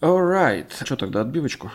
Alright. Что тогда, отбивочку?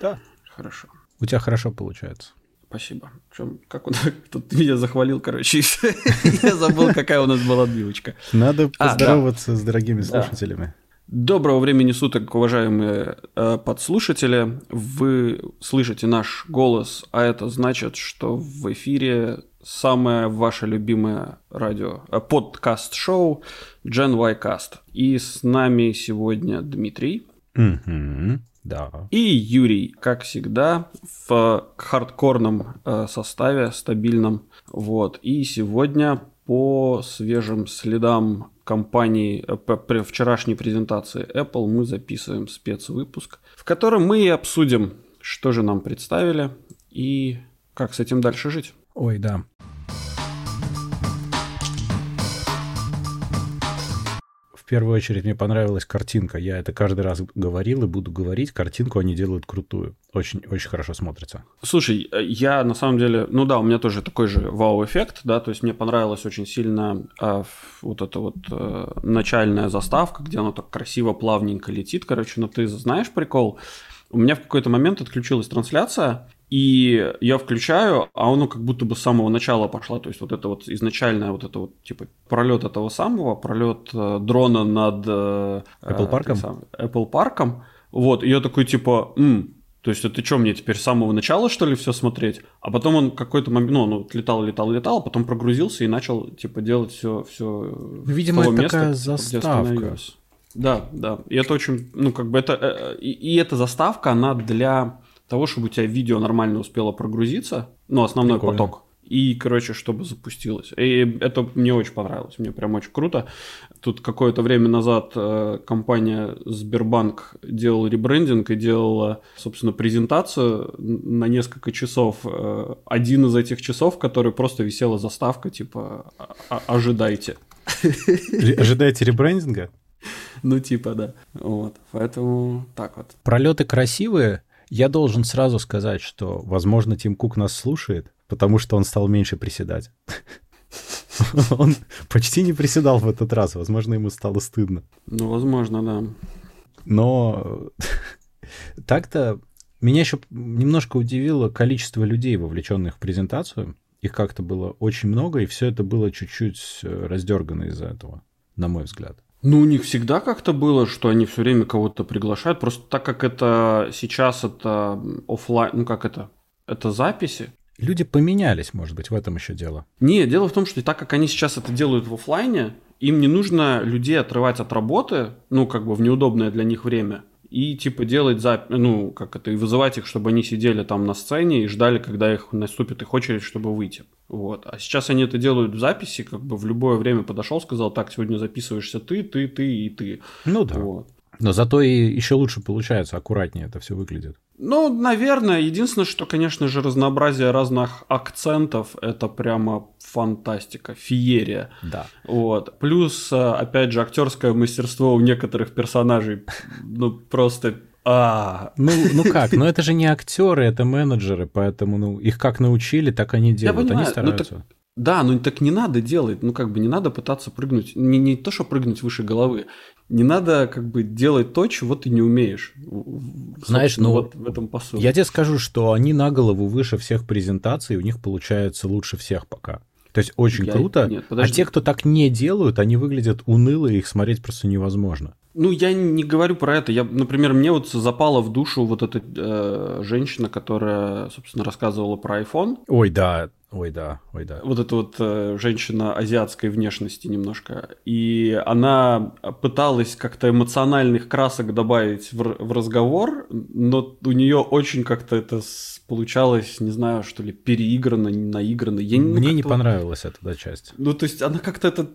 Да. Хорошо. У тебя хорошо получается. Спасибо. Чем, как он тут меня захвалил, короче, я забыл, какая у нас была отбивочка. Надо поздороваться с дорогими слушателями. Доброго времени суток, уважаемые э, подслушатели. Вы слышите наш голос, а это значит, что в эфире самое ваше любимое радио, э, подкаст-шоу Gen Y Cast. И с нами сегодня Дмитрий. Угу, да. И Юрий, как всегда, в хардкорном э, составе, стабильном. Вот. И сегодня по свежим следам компании э, при вчерашней презентации Apple мы записываем спецвыпуск, в котором мы и обсудим, что же нам представили и как с этим дальше жить. Ой, да. Первую очередь мне понравилась картинка. Я это каждый раз говорил и буду говорить. Картинку они делают крутую. Очень, очень хорошо смотрится. Слушай, э, я на самом деле, ну да, у меня тоже такой же вау-эффект, да, то есть мне понравилась очень сильно э, вот эта вот э, начальная заставка, где она так красиво, плавненько летит, короче, но ты знаешь прикол? У меня в какой-то момент отключилась трансляция, и я включаю, а оно как будто бы с самого начала пошло. То есть вот это вот изначальное вот это вот типа пролет этого самого, пролет э, дрона над э, Apple. Э, Apple парком. Вот, и я такой типа, М, то есть это что, мне теперь с самого начала, что ли, все смотреть? А потом он какой-то момент, ну, он летал, летал, летал, а потом прогрузился и начал, типа, делать все, все. Видимо, это места, такая заставка. Да, да. И это очень, ну, как бы это, э, и, и эта заставка, она для того, чтобы у тебя видео нормально успело прогрузиться, ну, основной Прикольно. поток, и, короче, чтобы запустилось. И это мне очень понравилось, мне прям очень круто. Тут какое-то время назад э, компания Сбербанк делала ребрендинг и делала, собственно, презентацию на несколько часов. Э, один из этих часов, который просто висела заставка, типа «Ожидайте». Ожидайте ребрендинга? Ну, типа, да. Вот, поэтому так вот. Пролеты красивые, я должен сразу сказать, что, возможно, Тим Кук нас слушает, потому что он стал меньше приседать. Он почти не приседал в этот раз. Возможно, ему стало стыдно. Ну, возможно, да. Но так-то меня еще немножко удивило количество людей, вовлеченных в презентацию. Их как-то было очень много, и все это было чуть-чуть э, раздергано из-за этого, на мой взгляд. Ну, у них всегда как-то было, что они все время кого-то приглашают. Просто так как это сейчас это офлайн, ну как это, это записи. Люди поменялись, может быть, в этом еще дело. Не, дело в том, что так как они сейчас это делают в офлайне, им не нужно людей отрывать от работы, ну, как бы в неудобное для них время и типа делать зап... ну, как это, и вызывать их, чтобы они сидели там на сцене и ждали, когда их наступит их очередь, чтобы выйти. Вот. А сейчас они это делают в записи, как бы в любое время подошел, сказал, так, сегодня записываешься ты, ты, ты и ты. Ну да. Вот. Но зато и еще лучше получается, аккуратнее это все выглядит. Ну, наверное, единственное, что, конечно же, разнообразие разных акцентов это прямо фантастика, феерия. Да. Вот. Плюс, э, опять же, актерское мастерство у некоторых персонажей, ну, просто а. Ну, ну как? Ну это же не актеры, это менеджеры, поэтому ну их как научили, так они делают. Я понимаю, они стараются. Ну, так, да, ну так не надо делать, ну как бы не надо пытаться прыгнуть, не, не то, что прыгнуть выше головы, не надо как бы делать то, чего ты не умеешь. Знаешь, ну вот в этом посыл. Я тебе скажу, что они на голову выше всех презентаций, у них получается лучше всех пока. То есть очень я... круто. Нет, а те, кто так не делают, они выглядят уныло, и их смотреть просто невозможно. Ну, я не говорю про это. Я, например, мне вот запала в душу вот эта э, женщина, которая, собственно, рассказывала про iPhone. Ой, да, Ой, да, ой, да. Вот эта вот э, женщина азиатской внешности немножко. И она пыталась как-то эмоциональных красок добавить в, в разговор, но у нее очень как-то это получалось, не знаю, что ли, переиграно, наиграно. Я, ну, Мне не понравилась эта да, часть. Ну, то есть она как-то это...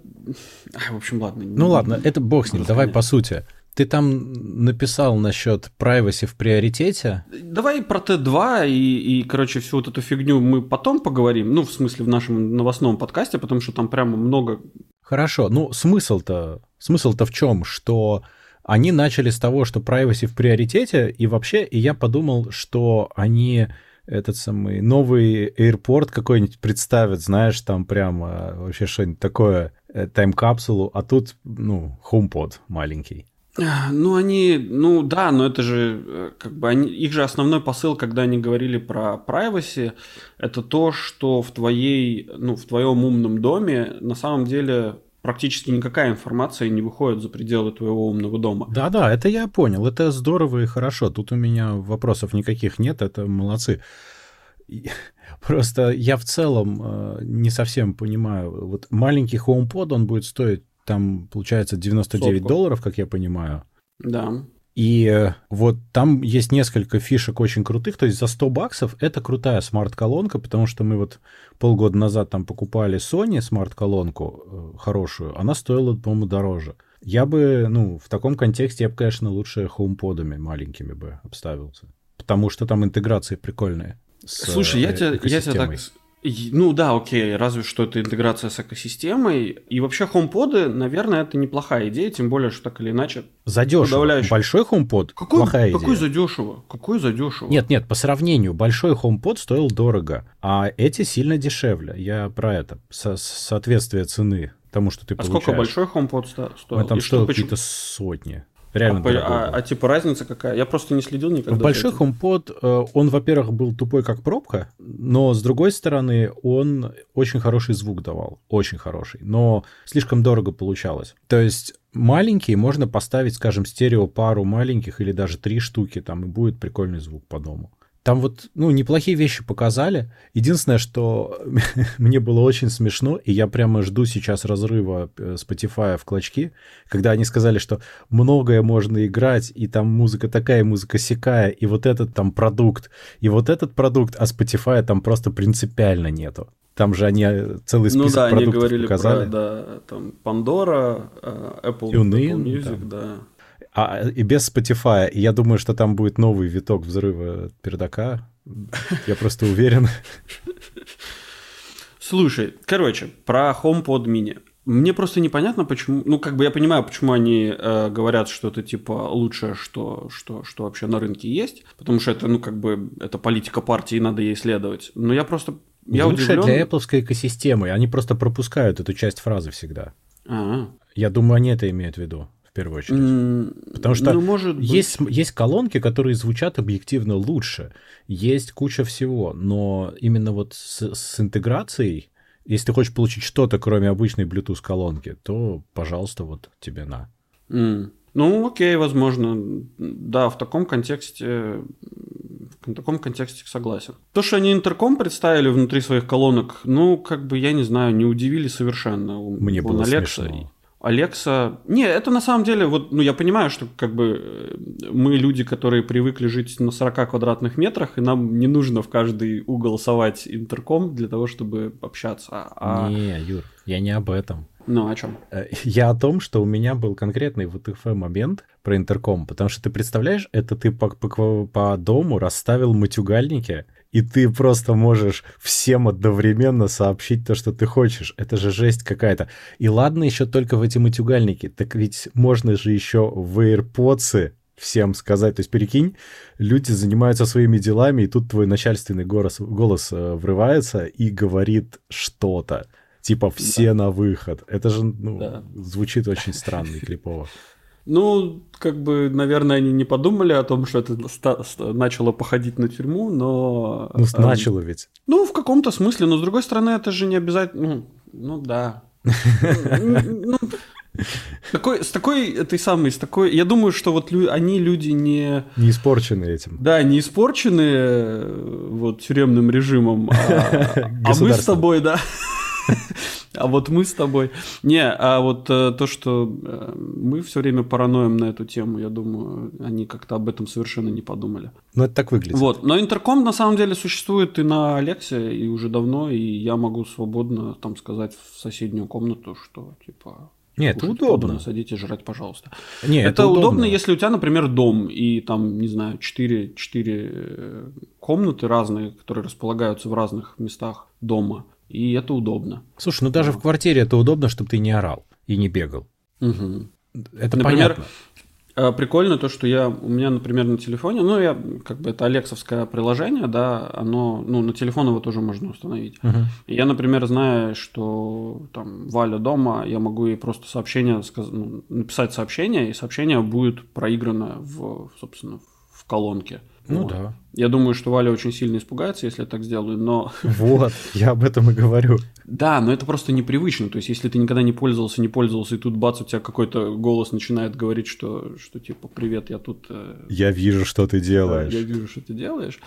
В общем, ладно. Ну, ладно, это бог с ним, давай по сути. Ты там написал насчет privacy в приоритете. Давай про Т2 и, и, короче, всю вот эту фигню мы потом поговорим. Ну, в смысле, в нашем новостном подкасте, потому что там прямо много... Хорошо. Ну, смысл-то... Смысл-то в чем? Что они начали с того, что privacy в приоритете, и вообще, и я подумал, что они этот самый новый аэропорт какой-нибудь представят, знаешь, там прямо вообще что-нибудь такое, э, тайм-капсулу, а тут, ну, HomePod маленький. Ну, они, ну да, но это же, э, как бы, они, их же основной посыл, когда они говорили про privacy, это то, что в твоей, ну, в твоем умном доме на самом деле практически никакая информация не выходит за пределы твоего умного дома. Да-да, это я понял, это здорово и хорошо, тут у меня вопросов никаких нет, это молодцы. Просто я в целом э, не совсем понимаю, вот маленький HomePod, он будет стоить там, получается, 99 Сотку. долларов, как я понимаю. Да. И э, вот там есть несколько фишек очень крутых. То есть за 100 баксов это крутая смарт-колонка, потому что мы вот полгода назад там покупали Sony смарт-колонку э, хорошую. Она стоила, по-моему, дороже. Я бы, ну, в таком контексте я бы, конечно, лучше хоумподами маленькими бы обставился. Потому что там интеграции прикольные. Слушай, я, тебя, я тебя так ну да, окей, разве что это интеграция с экосистемой. И вообще HomePod, наверное, это неплохая идея, тем более, что так или иначе... Задешево. Большой HomePod какой, плохая какой идея. задешево? Какой задешево? Нет, нет, по сравнению, большой HomePod стоил дорого, а эти сильно дешевле. Я про это. Со соответствие цены тому, что ты а получаешь. А сколько большой HomePod стоил? Там стоил какие-то сотни. Реально а, а, а типа разница какая? Я просто не следил никогда. Большой HomePod, э, он, во-первых, был тупой как пробка, но с другой стороны, он очень хороший звук давал, очень хороший, но слишком дорого получалось. То есть маленький можно поставить, скажем, стерео пару маленьких или даже три штуки, там и будет прикольный звук по дому. Там вот, ну, неплохие вещи показали. Единственное, что мне было очень смешно, и я прямо жду сейчас разрыва э, Spotify в клочки, когда они сказали, что многое можно играть, и там музыка такая, музыка сякая, и вот этот там продукт, и вот этот продукт, а Spotify там просто принципиально нету. Там же они э, целый список ну, да, продуктов они говорили показали. Про, да, там Pandora, э, Apple, Apple Music, да. да. А, и без Spotify. И я думаю, что там будет новый виток взрыва пердака. Я просто уверен. Слушай, короче, про HomePod mini. Мне просто непонятно, почему. Ну, как бы я понимаю, почему они э, говорят, что это типа лучшее, что, что, что вообще на рынке есть. Потому что это, ну, как бы, это политика партии, надо ей следовать. Но я просто. Я Лучше удивлен... для Apple экосистемы. Они просто пропускают эту часть фразы всегда. А-а. Я думаю, они это имеют в виду первую очередь. Mm, Потому что ну, может есть, быть. есть колонки, которые звучат объективно лучше. Есть куча всего. Но именно вот с, с интеграцией, если ты хочешь получить что-то, кроме обычной Bluetooth колонки, то, пожалуйста, вот тебе на. Mm. Ну, окей, возможно. Да, в таком контексте в таком контексте согласен. То, что они интерком представили внутри своих колонок, ну, как бы, я не знаю, не удивили совершенно. Мне было Alexa. смешно. Алекса... Не, это на самом деле, вот, ну, я понимаю, что как бы э, мы люди, которые привыкли жить на 40 квадратных метрах, и нам не нужно в каждый угол совать интерком для того, чтобы общаться. А... Не, Юр, я не об этом. Ну, о чем? Э, я о том, что у меня был конкретный ВТФ момент про интерком, потому что ты представляешь, это ты по, по, по дому расставил матюгальники, и ты просто можешь всем одновременно сообщить то, что ты хочешь. Это же жесть какая-то. И ладно еще только в эти матюгальники, так ведь можно же еще в AirPods всем сказать. То есть, перекинь, люди занимаются своими делами, и тут твой начальственный голос, голос э, врывается и говорит что-то. Типа все да. на выход. Это же ну, да. звучит очень странно и клипово. Ну, как бы, наверное, они не подумали о том, что это начало походить на тюрьму, но... Ну, э, начало ведь. Ну, в каком-то смысле, но с другой стороны, это же не обязательно... Ну, ну да. Ну, такой, с такой, этой самой, с такой, я думаю, что вот лю, они люди не... Не испорчены этим. Да, не испорчены э, вот тюремным режимом, а, а мы с тобой, да. А вот мы с тобой... Не, а вот э, то, что э, мы все время параноим на эту тему, я думаю, они как-то об этом совершенно не подумали. Ну, это так выглядит. Вот. Но интерком на самом деле существует и на Алексе, и уже давно, и я могу свободно там сказать в соседнюю комнату, что типа нет, это удобно. Подано, садитесь жрать, пожалуйста. Нет, это, это удобно. удобно, если у тебя, например, дом и там, не знаю, 4, 4 э, комнаты разные, которые располагаются в разных местах дома и это удобно. Слушай, ну даже в квартире это удобно, чтобы ты не орал и не бегал. Угу. Это Например, понятно. А, прикольно то, что я, у меня, например, на телефоне, ну, я, как бы, это алексовское приложение, да, оно, ну, на телефон его тоже можно установить. И я, например, знаю, что там Валя дома, я могу ей просто сообщение, сказ... ну, написать сообщение, и сообщение будет проиграно в, собственно, в колонке. Ну вот. да. Я думаю, что Валя очень сильно испугается, если я так сделаю, но... Вот, я об этом и говорю. Да, но это просто непривычно. То есть, если ты никогда не пользовался, не пользовался, и тут бац, у тебя какой-то голос начинает говорить, что, что типа, привет, я тут... Э, я вижу, что ты делаешь. Я вижу, что ты делаешь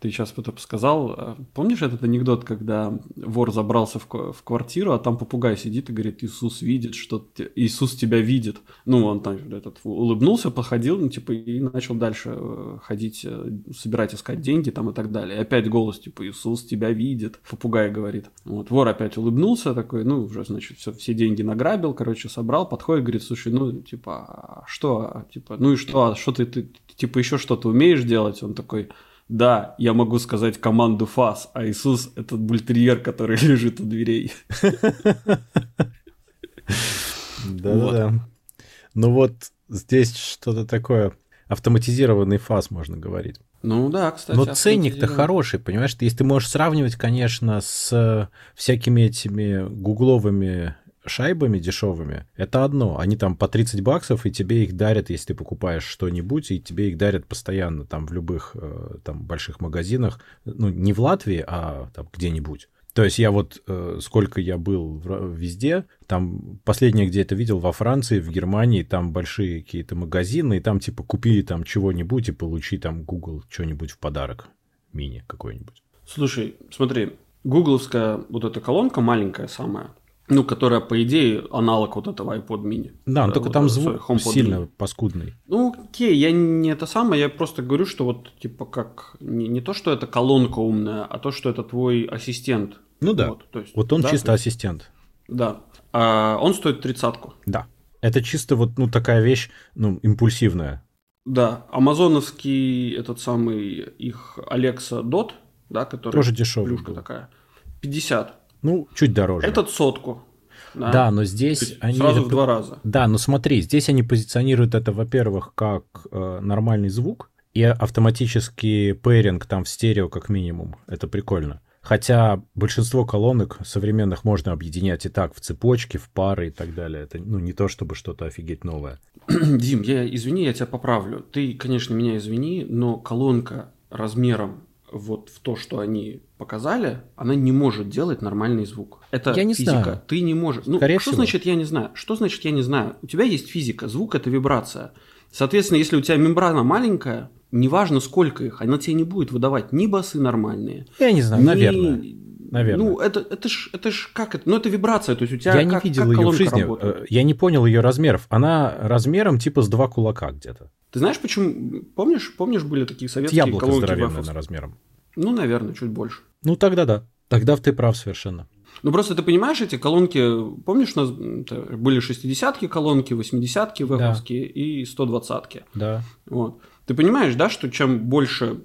ты сейчас это сказал. Э, помнишь этот анекдот, когда вор забрался в, в квартиру, а там попугай сидит и говорит, Иисус видит, что Иисус тебя видит. Ну, он там этот улыбнулся, походил, ну, типа, и начал дальше э, ходить, э, собирать, искать деньги там и так далее. И опять голос, типа, Иисус тебя видит. Попугай говорит. Вот, вор опять улыбнулся такой, ну, уже, значит, все, все деньги награбил, короче, собрал, подходит, говорит, слушай, ну, типа, а что, а, типа, ну и что, а что ты, ты типа, еще что-то умеешь делать? Он такой, да, я могу сказать команду ФАС, а Иисус – это бультерьер, который лежит у дверей. Да-да. Ну вот здесь что-то такое автоматизированный ФАС, можно говорить. Ну да, кстати. Но ценник-то хороший, понимаешь? Если ты можешь сравнивать, конечно, с всякими этими гугловыми шайбами дешевыми, это одно. Они там по 30 баксов, и тебе их дарят, если ты покупаешь что-нибудь, и тебе их дарят постоянно там в любых э, там больших магазинах. Ну, не в Латвии, а там где-нибудь. То есть я вот э, сколько я был везде, там последнее, где это видел, во Франции, в Германии, там большие какие-то магазины, и там типа купи там чего-нибудь и получи там Google что-нибудь в подарок, мини какой-нибудь. Слушай, смотри, гугловская вот эта колонка маленькая самая, ну, которая, по идее, аналог вот этого iPod mini. Да, но только вот, там звук сильно mini. паскудный. Ну, окей, я не это самое, я просто говорю, что вот, типа, как, не, не то, что это колонка умная, а то, что это твой ассистент. Ну да, вот, то есть, вот он да, чисто есть, ассистент. Да, а он стоит тридцатку. Да, это чисто вот, ну, такая вещь, ну, импульсивная. Да, амазоновский этот самый их Alexa Dot, да, который... Тоже дешевый Плюшка был. такая. 50. Ну, чуть дороже. Этот сотку. Да, да но здесь они... Сразу в два раза. Да, но смотри, здесь они позиционируют это, во-первых, как э, нормальный звук, и автоматический пейринг там в стерео как минимум. Это прикольно. Хотя большинство колонок современных можно объединять и так в цепочки, в пары и так далее. Это ну, не то, чтобы что-то офигеть новое. Дим, я извини, я тебя поправлю. Ты, конечно, меня извини, но колонка размером вот в то, что они показали, она не может делать нормальный звук. Это я не физика. Знаю. Ты не можешь. Ну, Скорее что всего. значит я не знаю? Что значит я не знаю? У тебя есть физика, звук это вибрация. Соответственно, если у тебя мембрана маленькая, неважно сколько их, она тебе не будет выдавать ни басы нормальные. Я не знаю, ни... наверное. Наверное. Ну, это, это ж, это ж как это? Ну, это вибрация, то есть у тебя Я как, не видел как ее в жизни. Работает? Я не понял ее размеров. Она размером типа с два кулака где-то. Ты знаешь, почему? Помнишь, помнишь, были такие советские Яблоко колонки здоровенное размером. Ну, наверное, чуть больше. Ну, тогда да. Тогда ты прав совершенно. Ну, просто ты понимаешь, эти колонки, помнишь, у нас были 60-ки колонки, 80-ки веповские да. и 120-ки. Да. Вот. Ты понимаешь, да, что чем больше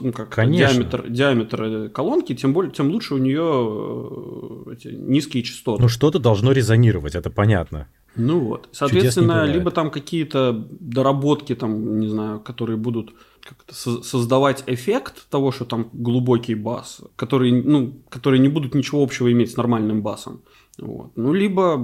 ну, как диаметр, диаметр колонки, тем, более, тем лучше у нее э, эти низкие частоты. Ну, что-то должно резонировать, это понятно. Ну вот. Соответственно, либо там какие-то доработки, там, не знаю, которые будут как-то создавать эффект того, что там глубокий бас, которые, ну, которые не будут ничего общего иметь с нормальным басом. Вот. Ну, либо,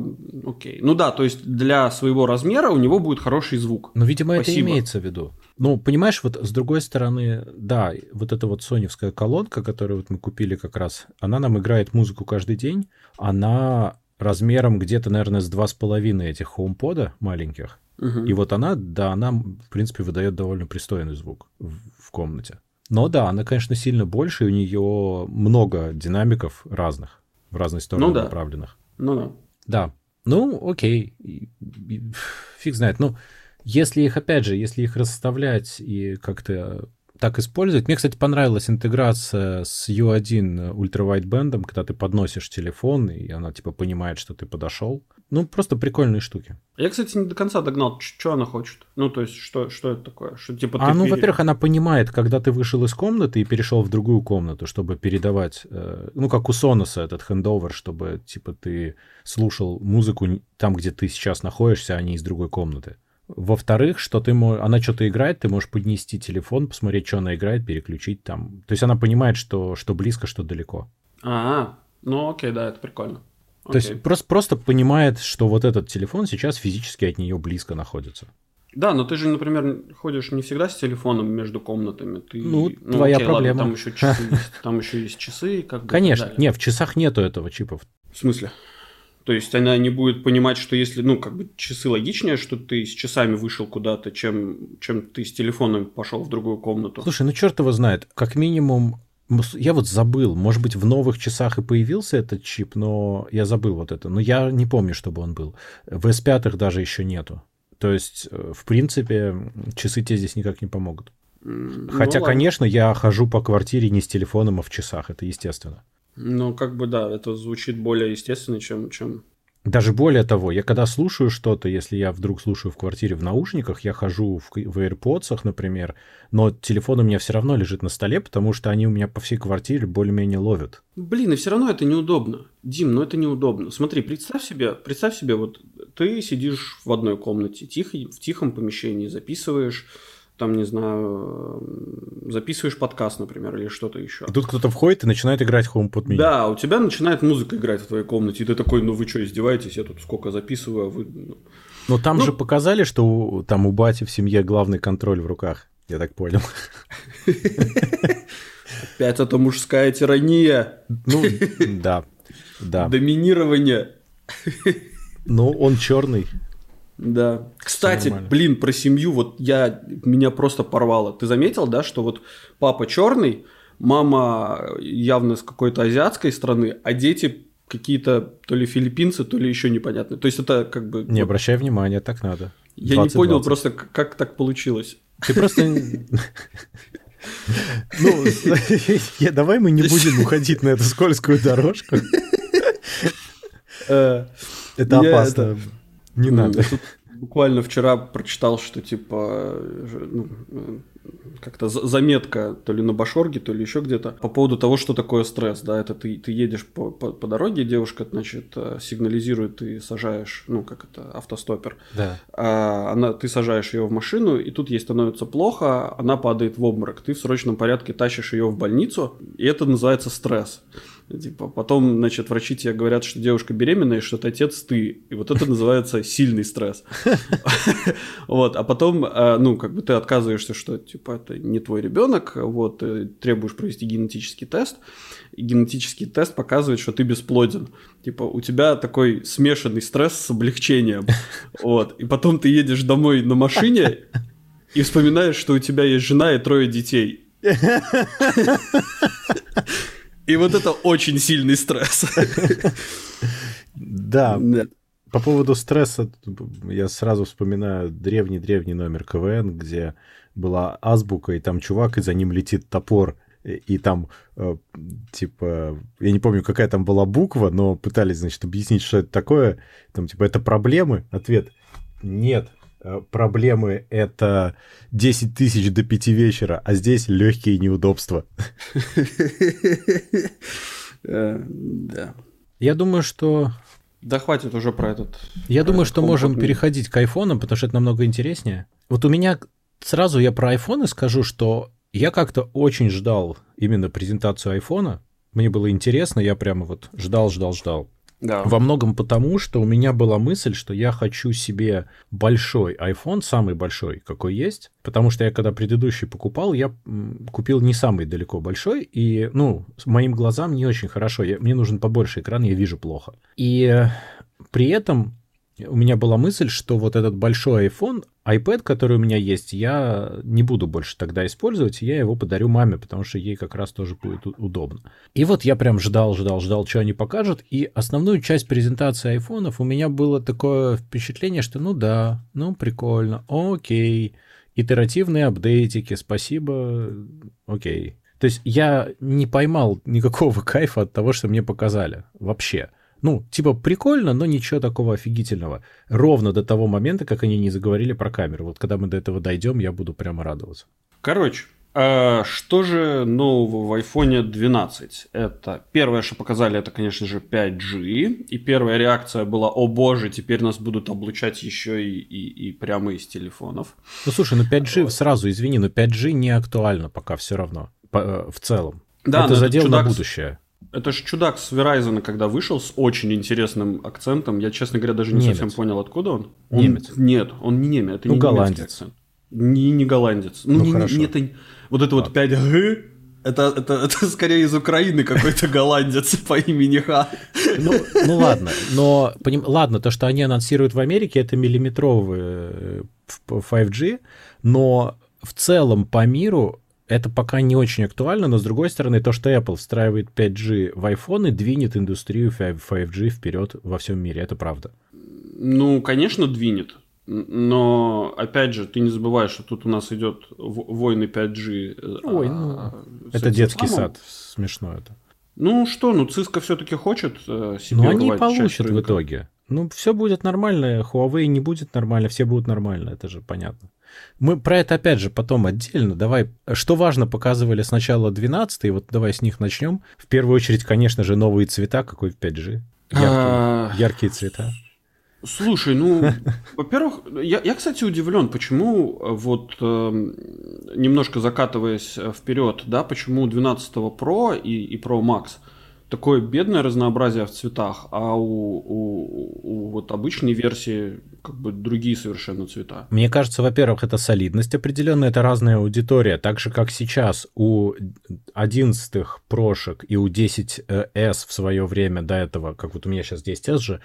окей. Ну да, то есть для своего размера у него будет хороший звук. Ну, видимо, Спасибо. это имеется в виду. Ну, понимаешь, вот с другой стороны, да, вот эта вот соневская колонка, которую вот мы купили как раз, она нам играет музыку каждый день, она размером где-то, наверное, с два с половиной этих хоумпода маленьких. Угу. И вот она, да, она, в принципе, выдает довольно пристойный звук в, в комнате. Но да, она, конечно, сильно больше, и у нее много динамиков разных, в разные стороны ну, да. направленных. Ну да. Да. Ну, окей. Фиг знает. Ну, если их, опять же, если их расставлять и как-то так использовать. Мне, кстати, понравилась интеграция с U1 ультравайтбендом, когда ты подносишь телефон, и она типа понимает, что ты подошел. Ну, просто прикольные штуки. Я, кстати, не до конца догнал, что она хочет. Ну, то есть, что, что это такое? Что, типа, а, ну, пере... во-первых, она понимает, когда ты вышел из комнаты и перешел в другую комнату, чтобы передавать, э, ну, как у Соноса этот хендовер, чтобы, типа, ты слушал музыку там, где ты сейчас находишься, а не из другой комнаты. Во-вторых, что ты можешь, она что-то играет, ты можешь поднести телефон, посмотреть, что она играет, переключить там. То есть она понимает, что, что близко, что далеко. А, ну окей, да, это прикольно. То есть просто, просто понимает, что вот этот телефон сейчас физически от нее близко находится. Да, но ты же, например, ходишь не всегда с телефоном между комнатами. Ты, ну, ну, твоя окей, проблема. Ладно, там еще часы есть, там еще есть часы, как бы. Конечно, не, в часах нету этого чипа. В смысле? То есть она не будет понимать, что если, ну, как бы часы логичнее, что ты с часами вышел куда-то, чем, чем ты с телефоном пошел в другую комнату. Слушай, ну черт его знает. Как минимум, я вот забыл, может быть, в новых часах и появился этот чип, но я забыл вот это. Но я не помню, чтобы он был. В S5 даже еще нету. То есть, э, в принципе, часы тебе здесь никак не помогут. Ну, Хотя, ладно. конечно, я хожу по квартире не с телефоном, а в часах, это естественно. Ну, как бы да, это звучит более естественно, чем, чем даже более того, я когда слушаю что-то, если я вдруг слушаю в квартире в наушниках, я хожу в, в AirPods, например, но телефон у меня все равно лежит на столе, потому что они у меня по всей квартире более-менее ловят. Блин, и все равно это неудобно. Дим, ну это неудобно. Смотри, представь себе, представь себе, вот ты сидишь в одной комнате, тихо, в тихом помещении, записываешь там, не знаю, записываешь подкаст, например, или что-то еще. И тут кто-то входит и начинает играть HomePod mini. Да, у тебя начинает музыка играть в твоей комнате, и ты такой, ну вы что, издеваетесь, я тут сколько записываю, а вы... Ну». Но там ну... же показали, что у, там у бати в семье главный контроль в руках, я так понял. Опять это мужская тирания. Ну, да, да. Доминирование. Ну, он черный. Да. Кстати, блин, про семью, вот я меня просто порвало. Ты заметил, да, что вот папа черный, мама явно с какой-то азиатской страны, а дети какие-то то ли филиппинцы, то ли еще непонятные. То есть это как бы... Не вот... обращай внимания, так надо. 20, я не понял 20. просто, как так получилось. Ты просто... Ну, давай мы не будем уходить на эту скользкую дорожку. Э, это опасно. Не надо. Буквально вчера прочитал, что типа ну, как-то заметка то ли на Башорге, то ли еще где-то по поводу того, что такое стресс. Да, это ты, ты едешь по, по, по дороге, девушка, значит, э, сигнализирует, ты сажаешь, ну, как это, автостопер. Да. А, она, ты сажаешь ее в машину, и тут ей становится плохо, она падает в обморок. Ты в срочном порядке тащишь ее в больницу, и это называется стресс. Типа, потом, значит, врачи тебе говорят, что девушка беременная, что это отец ты. И вот это называется сильный стресс. Вот, а потом, э, ну, как бы ты отказываешься, что, типа, это не твой ребенок, вот, требуешь провести генетический тест, и генетический тест показывает, что ты бесплоден. Типа, у тебя такой смешанный стресс с облегчением. Вот, и потом ты едешь домой на машине и вспоминаешь, что у тебя есть жена и трое детей. И вот это очень сильный стресс. Да. По поводу стресса я сразу вспоминаю древний-древний номер КВН, где была азбука, и там чувак, и за ним летит топор, и там, э, типа, я не помню, какая там была буква, но пытались, значит, объяснить, что это такое. Там, типа, это проблемы? Ответ — нет. Э, проблемы — это 10 тысяч до 5 вечера, а здесь легкие неудобства. Э, да. Я думаю, что... Да хватит уже про этот... Я думаю, что можем переходить к айфонам, потому что это намного интереснее. Вот у меня сразу я про айфоны скажу, что я как-то очень ждал именно презентацию айфона. Мне было интересно, я прямо вот ждал, ждал, ждал. Да. Во многом потому, что у меня была мысль, что я хочу себе большой iPhone, самый большой, какой есть, потому что я когда предыдущий покупал, я купил не самый далеко большой, и, ну, моим глазам не очень хорошо, я, мне нужен побольше экран, я вижу плохо. И при этом у меня была мысль, что вот этот большой iPhone, iPad, который у меня есть, я не буду больше тогда использовать, я его подарю маме, потому что ей как раз тоже будет удобно. И вот я прям ждал, ждал, ждал, что они покажут, и основную часть презентации айфонов у меня было такое впечатление, что ну да, ну прикольно, окей, итеративные апдейтики, спасибо, окей. То есть я не поймал никакого кайфа от того, что мне показали вообще. Ну, типа прикольно, но ничего такого офигительного. Ровно до того момента, как они не заговорили про камеру. Вот когда мы до этого дойдем, я буду прямо радоваться. Короче, А, что же нового в iPhone 12? Это первое, что показали, это, конечно же, 5G. И первая реакция была, о боже, теперь нас будут облучать еще и, и, и прямо из телефонов. Ну слушай, ну 5G, вот. сразу извини, но 5G не актуально пока все равно, по, э, в целом. Да, это задел чудак, на будущее. Это же чудак с Verizon, когда вышел с очень интересным акцентом. Я, честно говоря, даже не немец. совсем понял, откуда он. Немец. Нет, он не немец, это ну, не голландец. акцент. Не, не голландец. Ну, ну не, хорошо. Не, это, вот это вот 5G, это, это, это скорее из Украины какой-то голландец по имени Ха. Ну, ну ладно, но поним, ладно, то, что они анонсируют в Америке, это миллиметровые 5G, э, но в целом по миру это пока не очень актуально, но с другой стороны, то, что Apple встраивает 5G в iPhone, двинет индустрию 5G вперед во всем мире, это правда. Ну, конечно, двинет. Но, опять же, ты не забываешь, что тут у нас идет войны 5G. Э, Ой, ну, а, это детский самым. сад. Смешно это. Ну что, ну Cisco все-таки хочет э, себе Но они получат в итоге. Ну, все будет нормально, Huawei не будет нормально, все будут нормально, это же понятно. Мы про это опять же потом отдельно. Давай, что важно, показывали сначала 12 и вот давай с них начнем. В первую очередь, конечно же, новые цвета, какой в 5G. Яркие, а, яркие цвета. Слушай, ну, во-первых, я, я, кстати, удивлен, почему э, вот э, немножко закатываясь э, вперед, да, почему 12 Pro и, и Pro Max такое бедное разнообразие в цветах, а у, у, у вот обычной версии как бы другие совершенно цвета. Мне кажется, во-первых, это солидность определенная, это разная аудитория. Так же, как сейчас у 11 прошек и у 10S в свое время до этого, как вот у меня сейчас 10S же,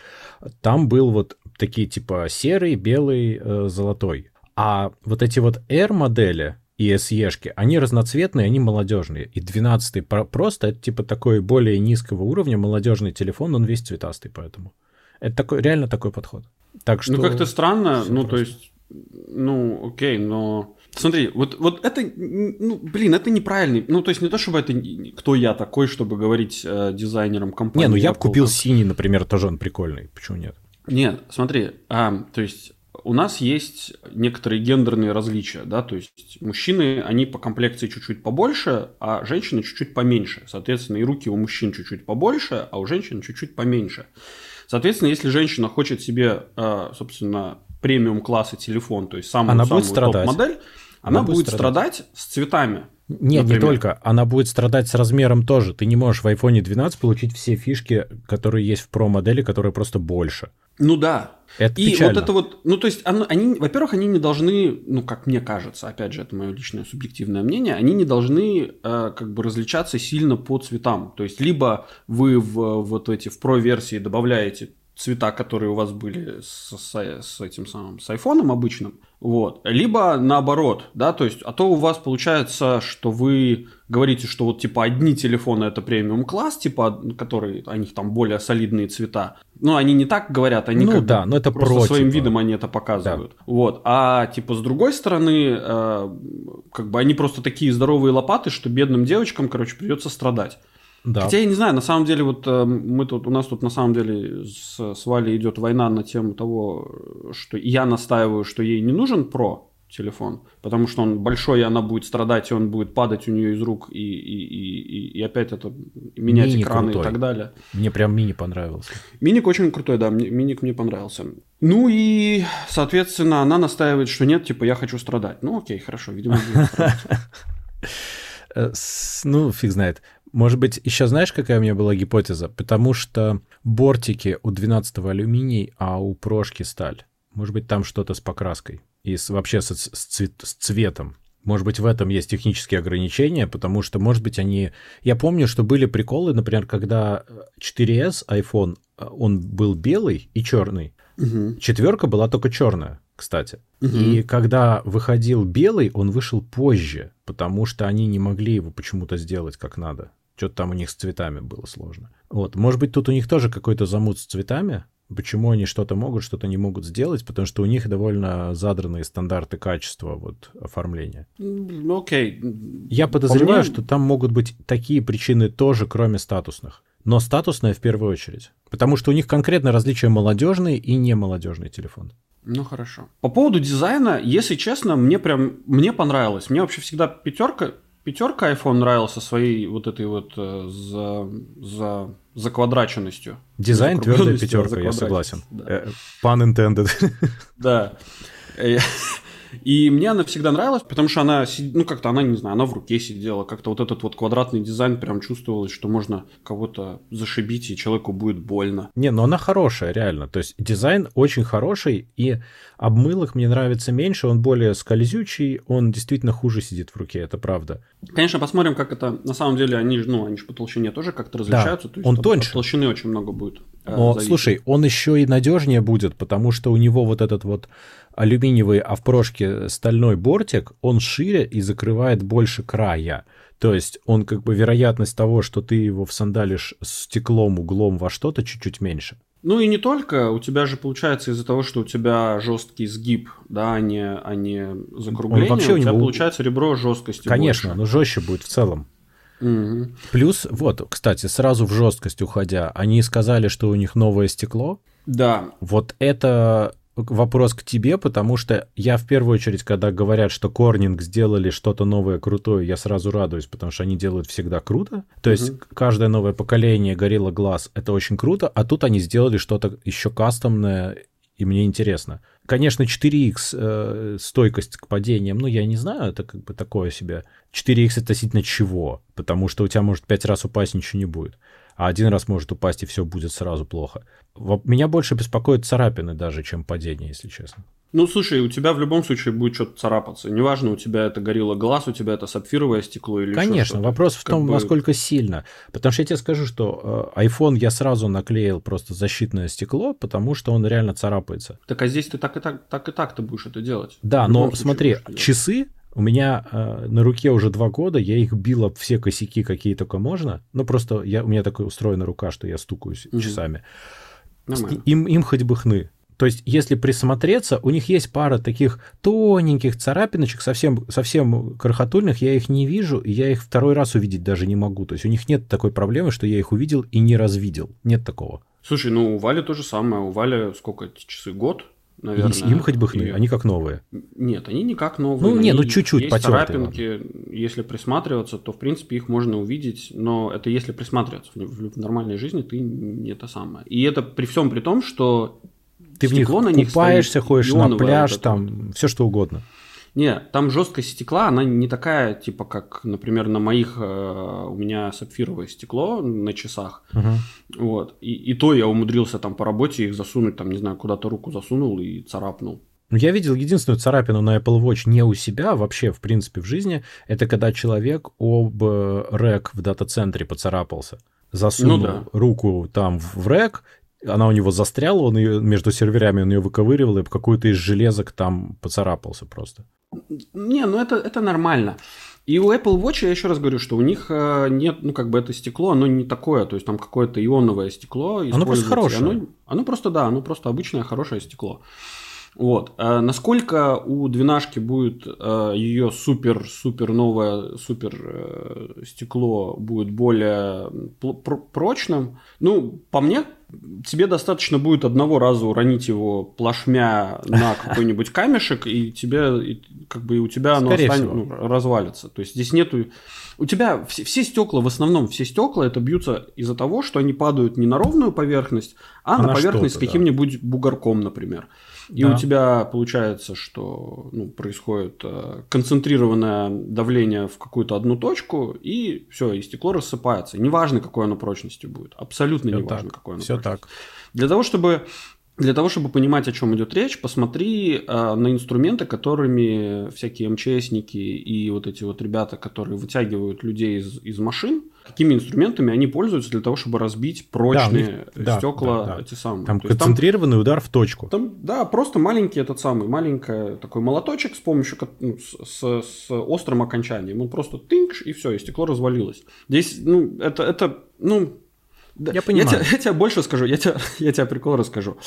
там был вот такие типа серый, белый, э, золотой. А вот эти вот R-модели, и SE-шки, они разноцветные, они молодежные. И 12-й просто это типа такой более низкого уровня молодежный телефон, он весь цветастый, поэтому. Это такой, реально такой подход. Так ну, что... Ну, как-то странно, ну, просто. то есть, ну, окей, но... Смотри, вот, вот это, ну, блин, это неправильный, ну, то есть не то, чтобы это, кто я такой, чтобы говорить э, дизайнерам компании. Не, ну, я бы купил синий, например, тоже он прикольный, почему нет? Нет, смотри, а, то есть у нас есть некоторые гендерные различия, да, то есть мужчины, они по комплекции чуть-чуть побольше, а женщины чуть-чуть поменьше. Соответственно, и руки у мужчин чуть-чуть побольше, а у женщин чуть-чуть поменьше. Соответственно, если женщина хочет себе, э, собственно, премиум класса телефон, то есть самую, она самую будет страдать. топ-модель, она, она будет, будет страдать. страдать с цветами. Нет, например. не только. Она будет страдать с размером тоже. Ты не можешь в iPhone 12 получить все фишки, которые есть в Pro модели, которые просто больше. Ну да. Это и печально. вот это вот, ну то есть, они, во-первых, они не должны, ну как мне кажется, опять же, это мое личное субъективное мнение, они не должны э, как бы различаться сильно по цветам. То есть, либо вы в вот эти в Pro версии добавляете цвета, которые у вас были с, с, с этим самым, с айфоном обычным, вот, либо наоборот, да, то есть, а то у вас получается, что вы говорите, что вот типа одни телефоны это премиум класс, типа, которые, у них там более солидные цвета, ну, они не так говорят, они ну, как да, но это просто про, своим типа... видом они это показывают, да. вот, а типа с другой стороны, э, как бы они просто такие здоровые лопаты, что бедным девочкам, короче, придется страдать. Да. Хотя я не знаю, на самом деле, вот э, мы тут, у нас тут на самом деле с, с Валей идет война на тему того, что я настаиваю, что ей не нужен про телефон, потому что он большой, и она будет страдать, и он будет падать у нее из рук, и, и, и, и опять это менять мини экраны крутой. и так далее. Мне прям мини понравился. Миник очень крутой, да, миник мне понравился. Ну и, соответственно, она настаивает, что нет, типа, я хочу страдать. Ну окей, хорошо, видимо, э, Ну, фиг знает. Может быть, еще знаешь, какая у меня была гипотеза? Потому что бортики у 12 алюминий, а у прошки сталь. Может быть, там что-то с покраской и с, вообще с, с, цвет, с цветом. Может быть, в этом есть технические ограничения, потому что, может быть, они... Я помню, что были приколы, например, когда 4S iPhone, он был белый и черный. Угу. Четверка была только черная, кстати. Угу. И когда выходил белый, он вышел позже, потому что они не могли его почему-то сделать как надо. Что-то там у них с цветами было сложно. Вот, может быть, тут у них тоже какой-то замут с цветами. Почему они что-то могут, что-то не могут сделать? Потому что у них довольно задранные стандарты качества вот, оформления. Ну, окей. Я подозреваю, мне... что там могут быть такие причины тоже, кроме статусных. Но статусная в первую очередь. Потому что у них конкретно различие молодежный и не молодежный телефон. Ну хорошо. По поводу дизайна, если честно, мне прям мне понравилось. Мне вообще всегда пятерка пятерка iPhone нравился своей вот этой вот э, за, за, за квадраченностью. Дизайн твердая пятерка, я согласен. Да. Э, pun intended. Да. И мне она всегда нравилась, потому что она, ну, как-то она, не знаю, она в руке сидела, как-то вот этот вот квадратный дизайн прям чувствовалось, что можно кого-то зашибить, и человеку будет больно. Не, но она хорошая, реально. То есть дизайн очень хороший, и обмылок мне нравится меньше, он более скользючий, он действительно хуже сидит в руке, это правда. Конечно, посмотрим, как это, на самом деле, они же, ну, они же по толщине тоже как-то различаются. Да, то есть он тоньше. Толщины очень много будет. Э, но, зависит. слушай, он еще и надежнее будет, потому что у него вот этот вот алюминиевый, а в прошке стальной бортик, он шире и закрывает больше края. То есть он как бы вероятность того, что ты его всандалишь стеклом, углом во что-то чуть-чуть меньше. Ну и не только, у тебя же получается из-за того, что у тебя жесткий сгиб, да, а не, а не закругление, он вообще у, у тебя него... получается ребро жесткости Конечно, больше. но жестче будет в целом. Угу. Плюс, вот, кстати, сразу в жесткость уходя, они сказали, что у них новое стекло. Да. Вот это вопрос к тебе, потому что я в первую очередь, когда говорят, что Корнинг сделали что-то новое крутое, я сразу радуюсь, потому что они делают всегда круто. То есть угу. каждое новое поколение Gorilla Glass это очень круто, а тут они сделали что-то еще кастомное, и мне интересно. Конечно, 4x э, стойкость к падениям, ну, я не знаю, это как бы такое себе. 4x относительно чего? Потому что у тебя может 5 раз упасть, ничего не будет а один раз может упасть, и все будет сразу плохо. Меня больше беспокоят царапины даже, чем падение, если честно. Ну, слушай, у тебя в любом случае будет что-то царапаться. Неважно, у тебя это горилла глаз, у тебя это сапфировое стекло или Конечно, вопрос в том, бы... насколько сильно. Потому что я тебе скажу, что э, iPhone я сразу наклеил просто защитное стекло, потому что он реально царапается. Так а здесь ты так и так, так и так ты будешь это делать. Да, но смотри, часы у меня э, на руке уже два года, я их бил об все косяки, какие только можно. Ну, просто я, у меня такая устроена рука, что я стукаюсь угу. часами. Им, им хоть бы хны. То есть, если присмотреться, у них есть пара таких тоненьких царапиночек, совсем, совсем крохотульных, я их не вижу, и я их второй раз увидеть даже не могу. То есть, у них нет такой проблемы, что я их увидел и не развидел. Нет такого. Слушай, ну у Вали то же самое. У Вали сколько часы? Год? Наверное. Им хоть бы хны, они как новые. Нет, они не как новые. Ну, не, ну чуть-чуть потертые. царапинки, если присматриваться, то, в принципе, их можно увидеть, но это если присматриваться. В, нормальной жизни ты не это самое. И это при всем при том, что ты в них на них купаешься, ходишь на пляж, там, все что угодно. Не, там жесткость стекла, она не такая, типа, как, например, на моих, э, у меня сапфировое стекло на часах. Угу. Вот. И, и то я умудрился там по работе их засунуть, там, не знаю, куда-то руку засунул и царапнул. Ну, я видел единственную царапину на Apple Watch не у себя, а вообще, в принципе, в жизни. Это когда человек об э, рэк в дата-центре поцарапался. Засунул ну, да. руку там в рэк, она у него застряла, он ее между серверами, он ее выковыривал, и какую-то из железок там поцарапался просто. Не, ну это, это нормально. И у Apple Watch, я еще раз говорю, что у них э, нет, ну как бы это стекло, оно не такое, то есть там какое-то ионовое стекло. Оно просто хорошее. Оно, оно просто, да, оно просто обычное хорошее стекло. Вот. А насколько у двенашки будет э, ее супер-супер новое супер э, стекло будет более прочным? Ну, по мне, тебе достаточно будет одного раза уронить его плашмя на какой-нибудь камешек, и тебе, и, как бы, и у тебя оно останет, ну, развалится. То есть здесь нету... У тебя все, все стекла, в основном все стекла, это бьются из-за того, что они падают не на ровную поверхность, а, а на, на поверхность с каким-нибудь да. бугорком, например. И да. у тебя получается, что ну, происходит э, концентрированное давление в какую-то одну точку, и все, и стекло рассыпается. Неважно, какой оно прочности будет. Абсолютно все неважно, так. какой оно Все так. Для того, чтобы для того, чтобы понимать, о чем идет речь, посмотри э, на инструменты, которыми всякие МЧСники и вот эти вот ребята, которые вытягивают людей из, из машин, какими инструментами они пользуются для того, чтобы разбить прочные да, стекла, да, да, эти самые. Там То концентрированный там, удар в точку. Там, да, просто маленький этот самый, маленький такой молоточек с помощью ну, с, с, с острым окончанием. Он просто тынкш, и все, и стекло развалилось. Здесь, ну, это, это ну, да. Я понимаю. Я тебе, я тебе больше скажу, я тебе, я тебе прикол расскажу.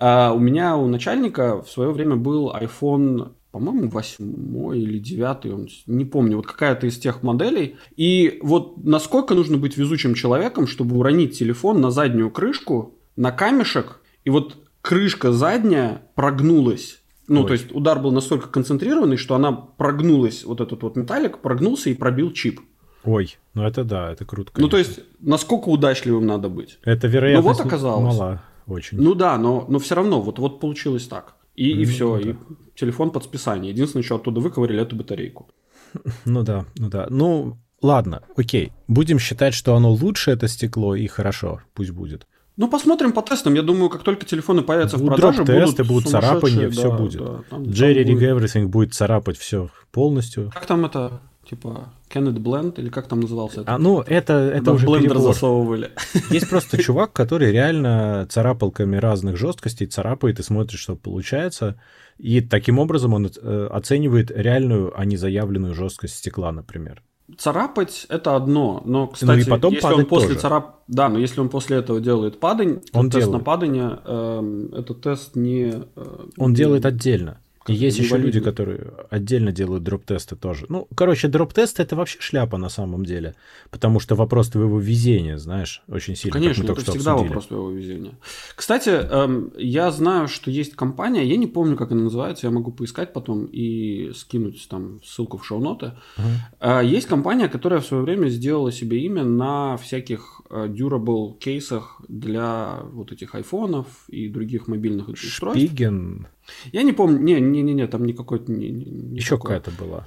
А, у меня у начальника в свое время был iPhone, по-моему, восьмой или девятый, он, не помню, вот какая-то из тех моделей. И вот насколько нужно быть везучим человеком, чтобы уронить телефон на заднюю крышку, на камешек, и вот крышка задняя прогнулась. Ну, Ой. то есть удар был настолько концентрированный, что она прогнулась, вот этот вот металлик прогнулся и пробил чип. Ой, ну это да, это круто. Конечно. Ну, то есть, насколько удачливым надо быть. Это вероятность ну, вот оказалось. мала очень. Ну да, но, но все равно, вот, вот получилось так. И, mm, и все, ну, да. и телефон под списание. Единственное, что оттуда выковырили, эту батарейку. Ну да, ну да. Ну, ладно, окей. Будем считать, что оно лучше, это стекло, и хорошо, пусть будет. Ну, посмотрим по тестам. Я думаю, как только телефоны появятся будут в продаже, тесты, будут царапания, да, все будет. Да, там, Jerry Rig Everything будет царапать все полностью. Как там это, типа, it blend, или как там назывался это? А, ну, это, это уже блендер перебор. засовывали. Есть просто чувак, который реально царапалками разных жесткостей царапает и смотрит, что получается. И таким образом он э, оценивает реальную, а не заявленную жесткость стекла, например. Царапать это одно, но, кстати, ну и потом если он после тоже. царап... Да, но если он после этого делает падань, он тест делает. на падание, э, этот тест не... Э, он делает отдельно. И есть еще люди, которые отдельно делают дроп-тесты тоже. Ну, короче, дроп-тест это вообще шляпа на самом деле. Потому что вопрос твоего везения, знаешь, очень сильно. Конечно, это всегда обсудили. вопрос твоего везения. Кстати, эм, я знаю, что есть компания, я не помню, как она называется, я могу поискать потом и скинуть там ссылку в шоу-ноты. Uh-huh. Э, есть компания, которая в свое время сделала себе имя на всяких э, durable кейсах для вот этих айфонов и других мобильных устройств. Шпиген. Я не помню, не, не, не, не там никакой. Не, не Еще какая-то была.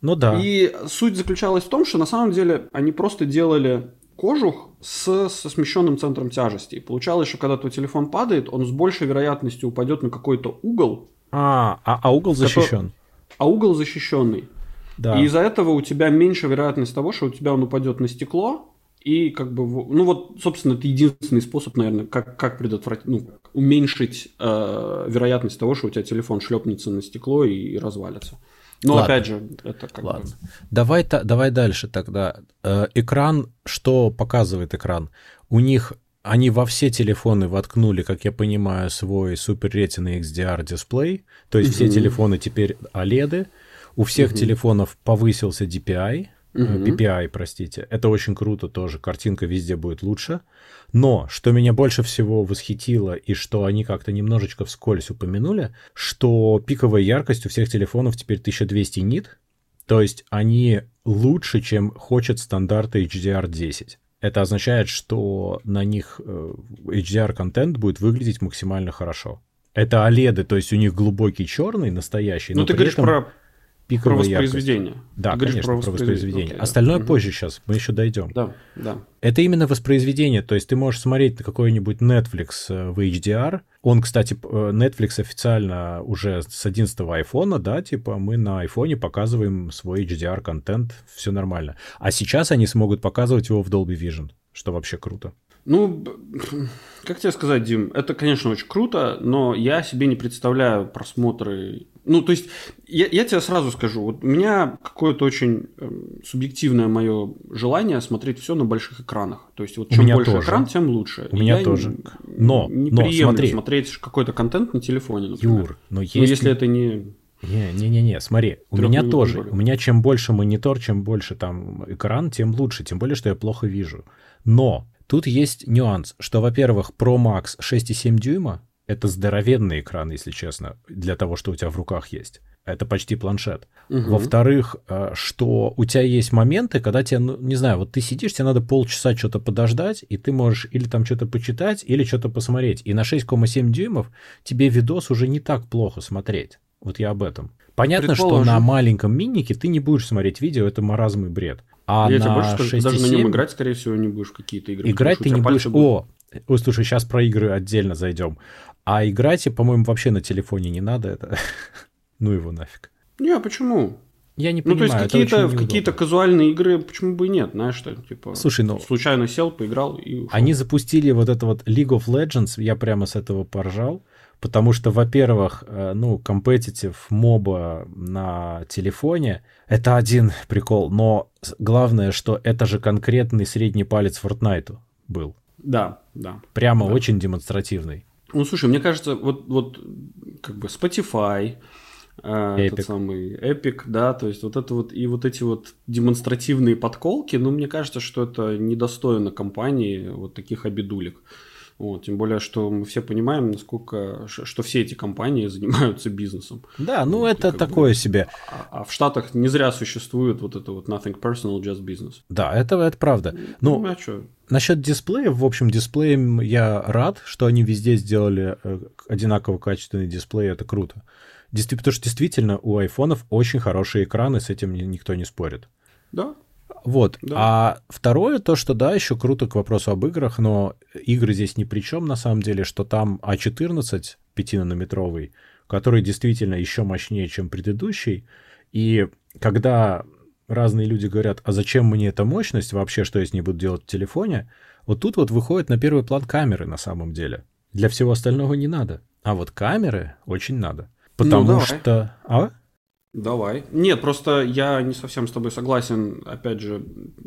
Ну да. И суть заключалась в том, что на самом деле они просто делали кожух с, со смещенным центром тяжести. И получалось, что когда твой телефон падает, он с большей вероятностью упадет на какой-то угол. А, а, а угол защищен. А угол защищенный. Да. И из-за этого у тебя меньше вероятность того, что у тебя он упадет на стекло, и как бы, ну вот, собственно, это единственный способ, наверное, как, как предотвратить, ну, уменьшить э, вероятность того, что у тебя телефон шлепнется на стекло и, и развалится. Но Ладно. опять же, это как Ладно. бы... Давай, та, давай дальше тогда. Э, экран, что показывает экран? У них они во все телефоны воткнули, как я понимаю, свой Super Retina XDR дисплей. То есть mm-hmm. все телефоны теперь OLED. У всех mm-hmm. телефонов повысился DPI, угу. PPI, простите. Это очень круто тоже, картинка везде будет лучше. Но, что меня больше всего восхитило, и что они как-то немножечко вскользь упомянули, что пиковая яркость у всех телефонов теперь 1200 нит, то есть они лучше, чем хочет стандарты HDR10. Это означает, что на них э, HDR-контент будет выглядеть максимально хорошо. Это OLED, то есть у них глубокий черный, настоящий. Ну, ты говоришь этом... про пиковая про воспроизведение. Яркость. Да, Ты конечно, про воспроизведение. Okay, Остальное да. позже сейчас, мы еще дойдем. Да, да. Это именно воспроизведение, то есть ты можешь смотреть на какой-нибудь Netflix э, в HDR. Он, кстати, э, Netflix официально уже с 11 айфона, да, типа мы на айфоне показываем свой HDR-контент, все нормально. А сейчас они смогут показывать его в Dolby Vision, что вообще круто. Ну, как тебе сказать, Дим, это, конечно, очень круто, но я себе не представляю просмотры ну, то есть, я, я тебе сразу скажу, вот у меня какое-то очень э, субъективное мое желание смотреть все на больших экранах. То есть, вот чем больше тоже. экран, тем лучше. У меня я тоже. Но, не но смотри. смотреть какой-то контент на телефоне, например. Юр, но есть... Ну, если это не... Не-не-не, смотри, у меня тоже. У меня чем больше монитор, чем больше там экран, тем лучше. Тем более, что я плохо вижу. Но тут есть нюанс, что, во-первых, Pro Max 6,7 дюйма, это здоровенный экран, если честно, для того, что у тебя в руках есть. Это почти планшет. Угу. Во-вторых, э, что у тебя есть моменты, когда тебе, ну, не знаю, вот ты сидишь, тебе надо полчаса что-то подождать, и ты можешь или там что-то почитать, или что-то посмотреть. И на 6,7 дюймов тебе видос уже не так плохо смотреть. Вот я об этом. Понятно, что на маленьком миннике ты не будешь смотреть видео, это маразм и бред. А я на тебе больше скажу, даже на нем играть, скорее всего, не будешь какие-то игры. Играть ты не будешь... О, Ой, слушай, сейчас про игры отдельно зайдем. А играть, по-моему, вообще на телефоне не надо. Это ну его нафиг. Не, а почему? Я не понимаю. Ну, то есть какие-то, в какие-то казуальные игры, почему бы и нет, знаешь, что, типа, Слушай, ну, случайно сел, поиграл и ушел. Они запустили вот это вот League of Legends, я прямо с этого поржал, потому что, во-первых, э, ну, competitive моба на телефоне — это один прикол, но главное, что это же конкретный средний палец Fortnite был. Да, да. Прямо да. очень демонстративный. Ну, слушай, мне кажется, вот, вот как бы Spotify, э, этот самый Epic, да, то есть вот это вот и вот эти вот демонстративные подколки, ну, мне кажется, что это недостойно компании вот таких обидулек. Вот, тем более, что мы все понимаем, насколько, что все эти компании занимаются бизнесом. Да, ну вот, это такое бы, себе. А, а в Штатах не зря существует вот это вот nothing personal, just business. Да, это, это правда. Ну, ну а что? Насчет дисплеев, в общем, дисплеем я рад, что они везде сделали э, одинаково качественный дисплей, это круто. Потому что действительно у айфонов очень хорошие экраны, с этим никто не спорит. Да, вот. Да. А второе, то, что да, еще круто к вопросу об играх, но игры здесь ни при чем на самом деле, что там А14 5-нанометровый, который действительно еще мощнее, чем предыдущий. И когда разные люди говорят, а зачем мне эта мощность вообще, что я с ней буду делать в телефоне, вот тут вот выходит на первый план камеры на самом деле. Для всего остального не надо. А вот камеры очень надо. Ну, Потому ну, что... А? Давай. Нет, просто я не совсем с тобой согласен. Опять же,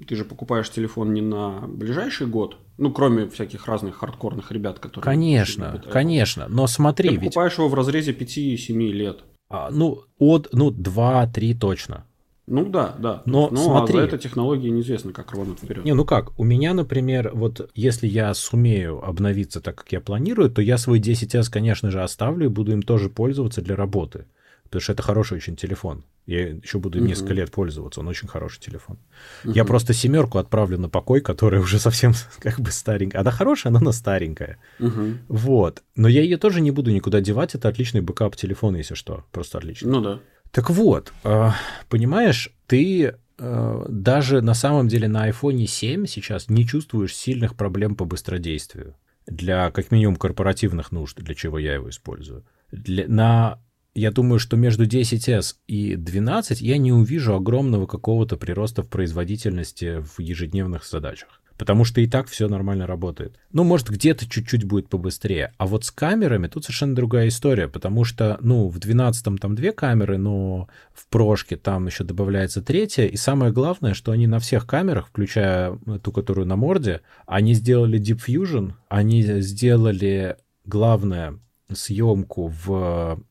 ты же покупаешь телефон не на ближайший год, ну, кроме всяких разных хардкорных ребят, которые... Конечно, конечно, но смотри... Ты покупаешь ведь... его в разрезе 5-7 лет. А, ну, от, ну, 2-3 точно. Ну да, да. Но ну, смотри, а за это технологии неизвестно, как рвануть вперед. Не, ну как, у меня, например, вот если я сумею обновиться так, как я планирую, то я свой 10S, конечно же, оставлю и буду им тоже пользоваться для работы. Потому что это хороший очень телефон. Я еще буду uh-huh. несколько лет пользоваться. Он очень хороший телефон. Uh-huh. Я просто семерку отправлю на покой, которая уже совсем как бы старенькая. Она хорошая, но она старенькая. Uh-huh. Вот. Но я ее тоже не буду никуда девать. Это отличный backup телефона, если что. Просто отличный. Ну да. Так вот, э, понимаешь, ты э, даже на самом деле на iPhone 7 сейчас не чувствуешь сильных проблем по быстродействию. Для как минимум корпоративных нужд, для чего я его использую. Для, на я думаю, что между 10S и 12 я не увижу огромного какого-то прироста в производительности в ежедневных задачах. Потому что и так все нормально работает. Ну, может, где-то чуть-чуть будет побыстрее. А вот с камерами тут совершенно другая история, потому что, ну, в 12 там две камеры, но в прошке там еще добавляется третья. И самое главное, что они на всех камерах, включая ту, которую на морде, они сделали Deep Fusion, они сделали, главное, съемку в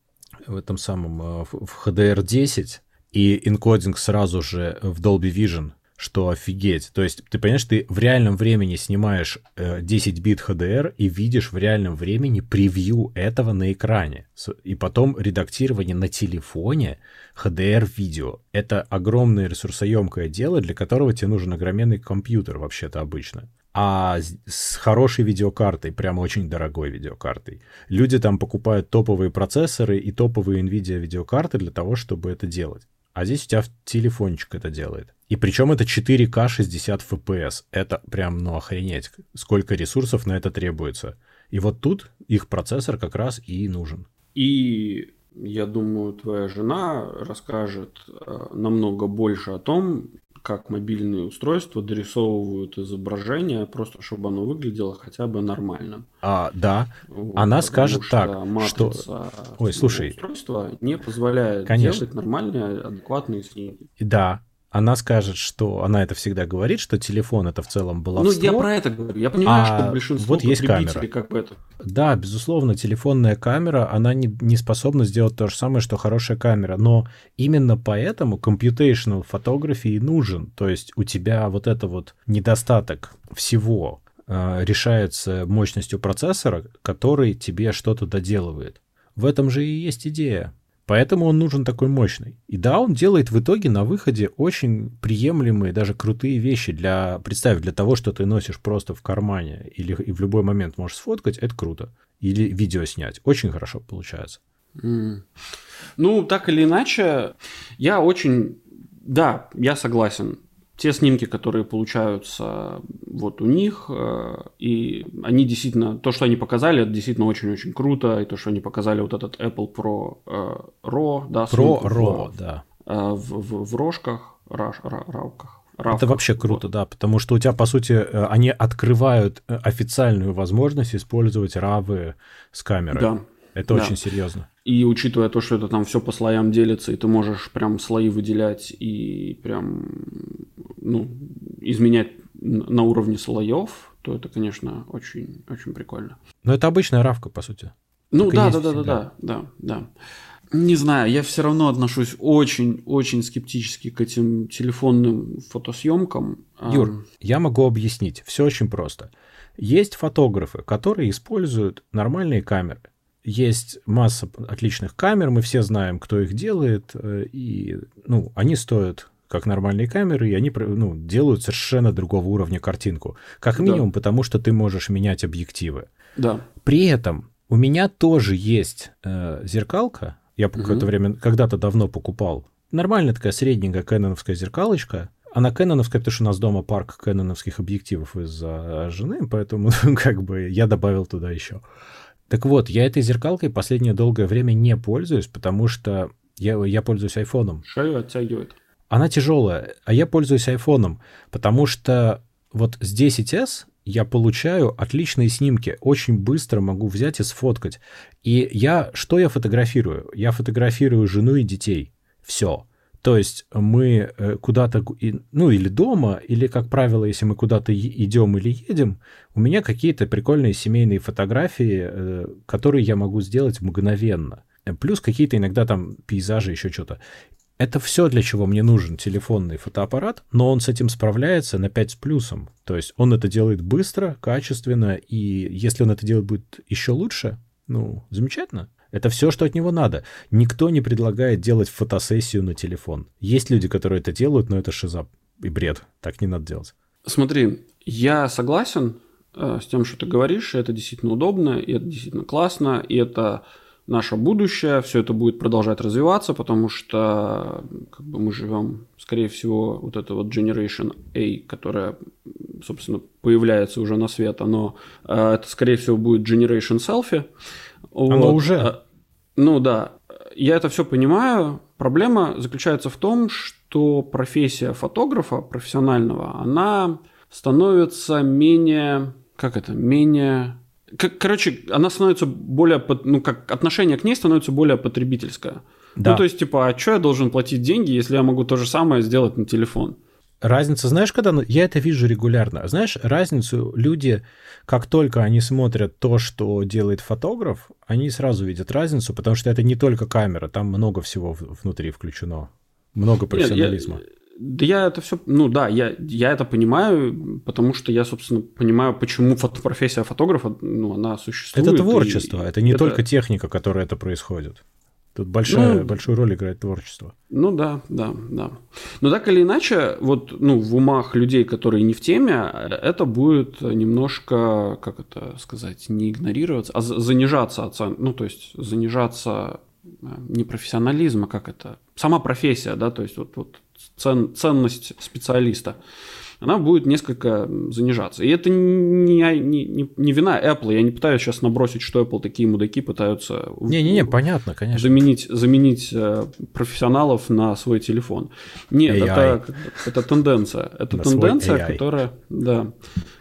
в этом самом, э, в HDR10, и энкодинг сразу же в Dolby Vision, что офигеть. То есть, ты понимаешь, ты в реальном времени снимаешь 10 э, бит HDR и видишь в реальном времени превью этого на экране. И потом редактирование на телефоне HDR-видео. Это огромное ресурсоемкое дело, для которого тебе нужен огроменный компьютер вообще-то обычно а с хорошей видеокартой, прямо очень дорогой видеокартой. Люди там покупают топовые процессоры и топовые NVIDIA видеокарты для того, чтобы это делать. А здесь у тебя телефончик это делает. И причем это 4К 60 FPS. Это прям, ну, охренеть, сколько ресурсов на это требуется. И вот тут их процессор как раз и нужен. И я думаю, твоя жена расскажет э, намного больше о том, как мобильные устройства дорисовывают изображение, просто чтобы оно выглядело хотя бы нормально. А, да. Вот, Она скажет что так, что... Ой, слушай. Устройство не позволяет Конечно. делать нормальные, адекватные снимки. Да, она скажет, что она это всегда говорит, что телефон это в целом баловство. Ну, я про это говорю. Я понимаю, а что большинство вот есть камера. как бы это. Да, безусловно, телефонная камера, она не, не способна сделать то же самое, что хорошая камера. Но именно поэтому computational photography нужен. То есть у тебя вот это вот недостаток всего э, решается мощностью процессора, который тебе что-то доделывает. В этом же и есть идея. Поэтому он нужен такой мощный. И да, он делает в итоге на выходе очень приемлемые, даже крутые вещи для, представь, для того, что ты носишь просто в кармане или и в любой момент можешь сфоткать, это круто. Или видео снять. Очень хорошо получается. Mm. Ну, так или иначе, я очень... Да, я согласен те снимки, которые получаются вот у них, э, и они действительно, то, что они показали, это действительно очень-очень круто, и то, что они показали вот этот Apple Pro э, RAW, да, Pro RAW, да. Э, в, в, в рожках, раш, ра, равках. Равках, это вообще круто, вот. да, потому что у тебя, по сути, они открывают официальную возможность использовать равы с камерой. Да. Это да. очень серьезно. И учитывая то, что это там все по слоям делится, и ты можешь прям слои выделять и прям ну, изменять на уровне слоев, то это, конечно, очень, очень прикольно. Но это обычная равка, по сути. Ну да, да, да, да, да, да, да. Не знаю, я все равно отношусь очень-очень скептически к этим телефонным фотосъемкам. Юр, я могу объяснить. Все очень просто. Есть фотографы, которые используют нормальные камеры. Есть масса отличных камер, мы все знаем, кто их делает, э, и ну, они стоят как нормальные камеры, и они ну, делают совершенно другого уровня картинку. Как минимум, да. потому что ты можешь менять объективы. Да. При этом у меня тоже есть э, зеркалка. Я угу. какое-то время, когда-то давно покупал. Нормальная такая средненькая кэноновская зеркалочка. Она кэноновская, потому что у нас дома парк кэноновских объективов из-за жены, поэтому как бы я добавил туда еще. Так вот, я этой зеркалкой последнее долгое время не пользуюсь, потому что я, я пользуюсь айфоном. Шею оттягивает. Она тяжелая, а я пользуюсь айфоном, потому что вот с 10s я получаю отличные снимки, очень быстро могу взять и сфоткать. И я, что я фотографирую? Я фотографирую жену и детей. Все. То есть мы э, куда-то, ну или дома, или, как правило, если мы куда-то идем или едем, у меня какие-то прикольные семейные фотографии, э, которые я могу сделать мгновенно. Плюс какие-то иногда там пейзажи, еще что-то. Это все, для чего мне нужен телефонный фотоаппарат, но он с этим справляется на 5 с плюсом. То есть он это делает быстро, качественно, и если он это делает будет еще лучше, ну, замечательно. Это все, что от него надо. Никто не предлагает делать фотосессию на телефон. Есть люди, которые это делают, но это шиза и бред. Так не надо делать. Смотри, я согласен э, с тем, что ты говоришь, это действительно удобно, и это действительно классно, и это наше будущее, все это будет продолжать развиваться, потому что как бы мы живем, скорее всего, вот это вот Generation A, которая, собственно, появляется уже на свет, оно, э, это, скорее всего, будет Generation Selfie. Оно вот. уже? Э, ну да, я это все понимаю. Проблема заключается в том, что профессия фотографа профессионального, она становится менее, как это, менее короче, она становится более, ну, как отношение к ней становится более потребительское. Да. Ну, то есть, типа, а что я должен платить деньги, если я могу то же самое сделать на телефон? Разница, знаешь, когда... Я это вижу регулярно. Знаешь, разницу люди, как только они смотрят то, что делает фотограф, они сразу видят разницу, потому что это не только камера, там много всего внутри включено. Много профессионализма. Нет, я да я это все, ну да, я, я это понимаю, потому что я, собственно, понимаю, почему фото, профессия фотографа, ну, она существует. Это творчество, и, это не это... только техника, которая это происходит. Тут большая, ну, большую роль играет творчество. Ну да, да, да. Но так или иначе, вот ну, в умах людей, которые не в теме, это будет немножко, как это сказать, не игнорироваться, а занижаться оцен... ну то есть занижаться э, не профессионализма, как это, сама профессия, да, то есть вот, вот цен, ценность специалиста, она будет несколько занижаться. И это не, не, не вина Apple. Я не пытаюсь сейчас набросить, что Apple такие мудаки пытаются Не-не-не, понятно, конечно. заменить, заменить э, профессионалов на свой телефон. Нет, это, это тенденция. Это на тенденция, которая... Да.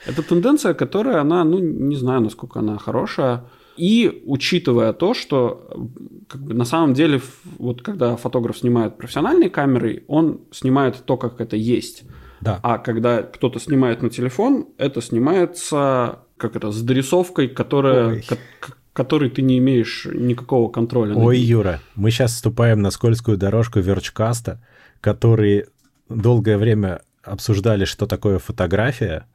Это тенденция, которая, она, ну, не знаю, насколько она хорошая. И учитывая то, что как бы, на самом деле, вот когда фотограф снимает профессиональной камерой, он снимает то, как это есть. Да. А когда кто-то снимает на телефон, это снимается как это с дорисовкой, которая, к- которой ты не имеешь никакого контроля. Ой, Юра, мы сейчас вступаем на скользкую дорожку верчкаста, который долгое время обсуждали, что такое фотография.